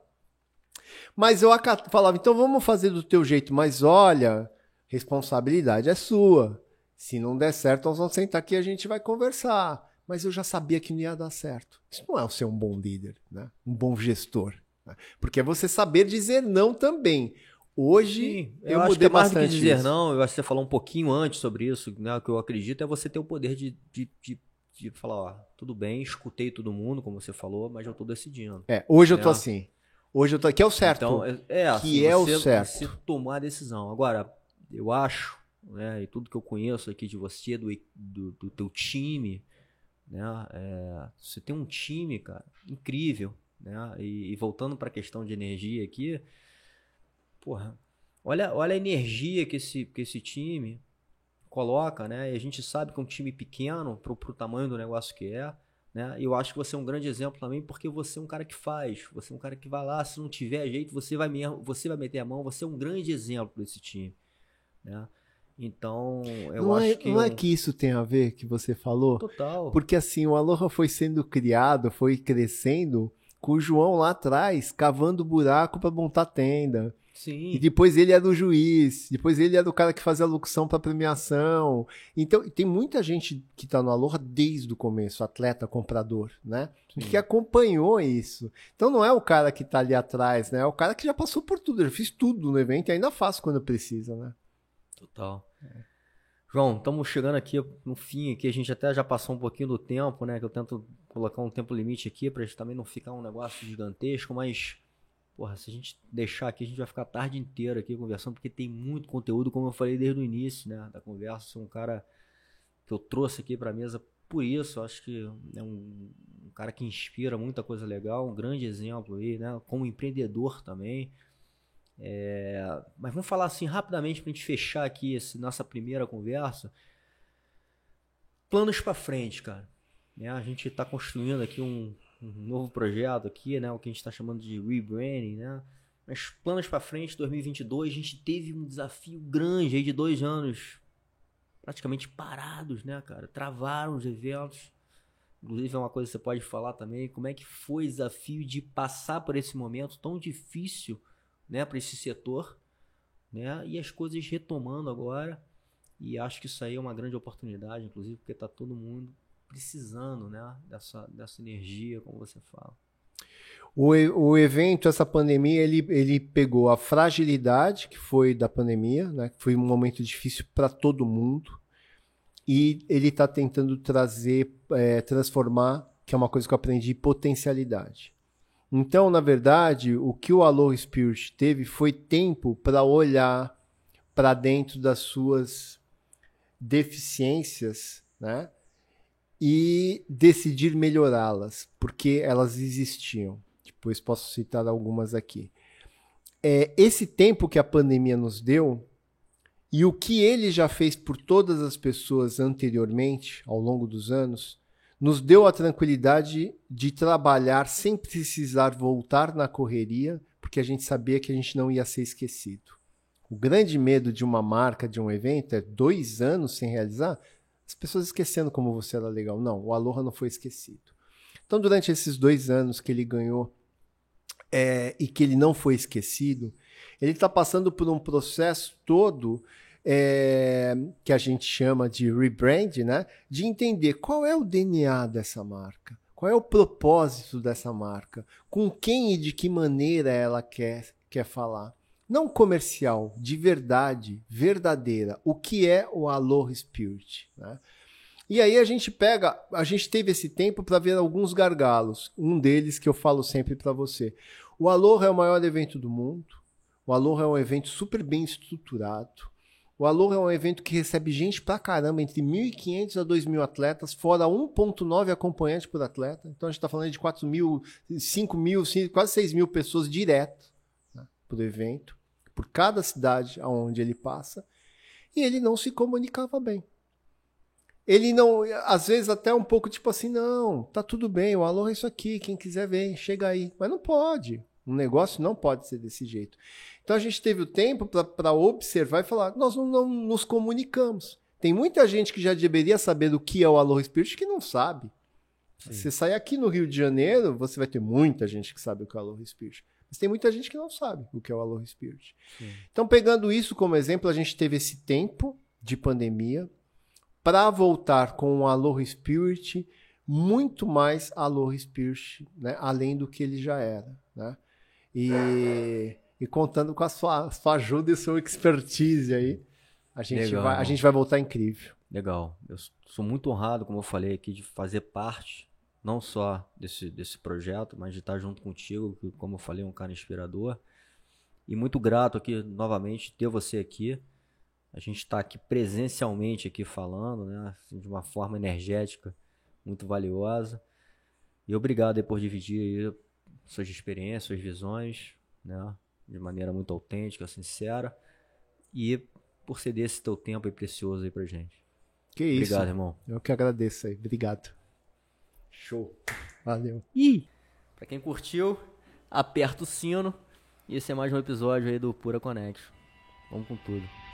mas eu falava, então vamos fazer do teu jeito, mas olha, responsabilidade é sua. Se não der certo, nós vamos sentar aqui e a gente vai conversar. Mas eu já sabia que não ia dar certo. Isso não é ser um bom líder, né? um bom gestor. Né? Porque é você saber dizer não também. Hoje Sim, eu, eu é do que dizer isso. não, eu acho que você falou um pouquinho antes sobre isso, né? O que eu acredito é você ter o poder de, de, de, de falar, ó, tudo bem, escutei todo mundo, como você falou, mas eu tô decidindo. É, hoje eu tô né? assim. Hoje eu tô aqui, é o certo. Então, é, é assim, que é o certo. Você tomar a decisão. Agora, eu acho, né, e tudo que eu conheço aqui de você, do, do, do teu time, né, é, você tem um time, cara, incrível, né, e, e voltando para a questão de energia aqui, porra, olha, olha a energia que esse, que esse time coloca, né, e a gente sabe que é um time pequeno pro, pro tamanho do negócio que é, né? Eu acho que você é um grande exemplo também porque você é um cara que faz, você é um cara que vai lá, se não tiver jeito, você vai mesmo, você vai meter a mão, você é um grande exemplo desse time, né? Então, eu não acho é, que não é que isso tem a ver que você falou? Total. Porque assim, o Aloha foi sendo criado, foi crescendo com o João lá atrás, cavando buraco para montar tenda. Sim. E depois ele era o juiz, depois ele era o cara que fazia a locução para premiação. Então, tem muita gente que está no Aloha desde o começo, atleta, comprador, né? Sim. Que acompanhou isso. Então não é o cara que está ali atrás, né? É o cara que já passou por tudo, eu fiz tudo no evento e ainda faço quando precisa, né? Total. É. João, estamos chegando aqui no fim aqui, a gente até já passou um pouquinho do tempo, né? Que eu tento colocar um tempo limite aqui para também não ficar um negócio gigantesco, mas Porra, se a gente deixar aqui, a gente vai ficar a tarde inteira aqui conversando, porque tem muito conteúdo, como eu falei desde o início, né, da conversa. Sou um cara que eu trouxe aqui para mesa por isso. Acho que é um, um, cara que inspira muita coisa legal, um grande exemplo aí, né, como empreendedor também. É, mas vamos falar assim rapidamente para a gente fechar aqui essa nossa primeira conversa. Planos para frente, cara. Né, a gente está construindo aqui um, um novo projeto aqui, né? O que a gente está chamando de rebranding, né? Mas planos para frente, 2022, a gente teve um desafio grande aí de dois anos praticamente parados, né, cara? Travaram os eventos. Inclusive é uma coisa que você pode falar também, como é que foi o desafio de passar por esse momento tão difícil, né, para esse setor, né? E as coisas retomando agora. E acho que isso aí é uma grande oportunidade, inclusive, porque tá todo mundo precisando né, dessa, dessa energia, como você fala. O, o evento, essa pandemia, ele, ele pegou a fragilidade que foi da pandemia, né, que foi um momento difícil para todo mundo, e ele está tentando trazer, é, transformar, que é uma coisa que eu aprendi, potencialidade. Então, na verdade, o que o Aloha Spirit teve foi tempo para olhar para dentro das suas deficiências, né? E decidir melhorá-las, porque elas existiam. Depois posso citar algumas aqui. É, esse tempo que a pandemia nos deu e o que ele já fez por todas as pessoas anteriormente, ao longo dos anos, nos deu a tranquilidade de trabalhar sem precisar voltar na correria, porque a gente sabia que a gente não ia ser esquecido. O grande medo de uma marca, de um evento, é dois anos sem realizar as pessoas esquecendo como você era legal. Não, o Aloha não foi esquecido. Então, durante esses dois anos que ele ganhou é, e que ele não foi esquecido, ele está passando por um processo todo é, que a gente chama de rebrand, né? De entender qual é o DNA dessa marca, qual é o propósito dessa marca, com quem e de que maneira ela quer, quer falar. Não comercial, de verdade, verdadeira, o que é o Aloha Spirit. Né? E aí a gente pega, a gente teve esse tempo para ver alguns gargalos. Um deles que eu falo sempre para você. O Aloha é o maior evento do mundo. O Aloha é um evento super bem estruturado. O Aloha é um evento que recebe gente pra caramba, entre 1.500 a 2.000 atletas, fora 1.9 acompanhantes por atleta. Então a gente está falando de 4 mil, 5 mil, quase 6 mil pessoas direto né, por evento, por cada cidade aonde ele passa. E ele não se comunicava bem. Ele não, às vezes até um pouco tipo assim, não, tá tudo bem, o Aloha é isso aqui, quem quiser ver, chega aí. Mas não pode. Um negócio não pode ser desse jeito. Então a gente teve o tempo para observar e falar: nós não, não, nos comunicamos. Tem muita gente que já deveria saber do que é o Aloha Spirit que não sabe. Sim. Você sai aqui no Rio de Janeiro, você vai ter muita gente que sabe o que é o Aloha Spirit. Mas tem muita gente que não sabe o que é o Aloha Spirit. Sim. Então, pegando isso como exemplo, a gente teve esse tempo de pandemia para voltar com o Aloha Spirit muito mais Aloha Spirit, né? além do que ele já era. Né? E e contando com a sua, sua ajuda e sua expertise aí, a gente, Legal, vai, a gente vai voltar incrível. Legal. Eu sou muito honrado, como eu falei aqui, de fazer parte não só desse, desse projeto, mas de estar junto contigo, que, como eu falei, é um cara inspirador. E muito grato aqui, novamente, ter você aqui. A gente está aqui presencialmente aqui falando, né? Assim, de uma forma energética muito valiosa. E obrigado por dividir suas experiências, suas visões, né? de maneira muito autêntica, sincera. E por ceder esse teu tempo aí precioso aí pra gente. Que isso. Obrigado, irmão. Eu que agradeço aí. Obrigado. Show. Valeu. E pra quem curtiu, aperta o sino. E esse é mais um episódio aí do Pura Connection. Vamos com tudo.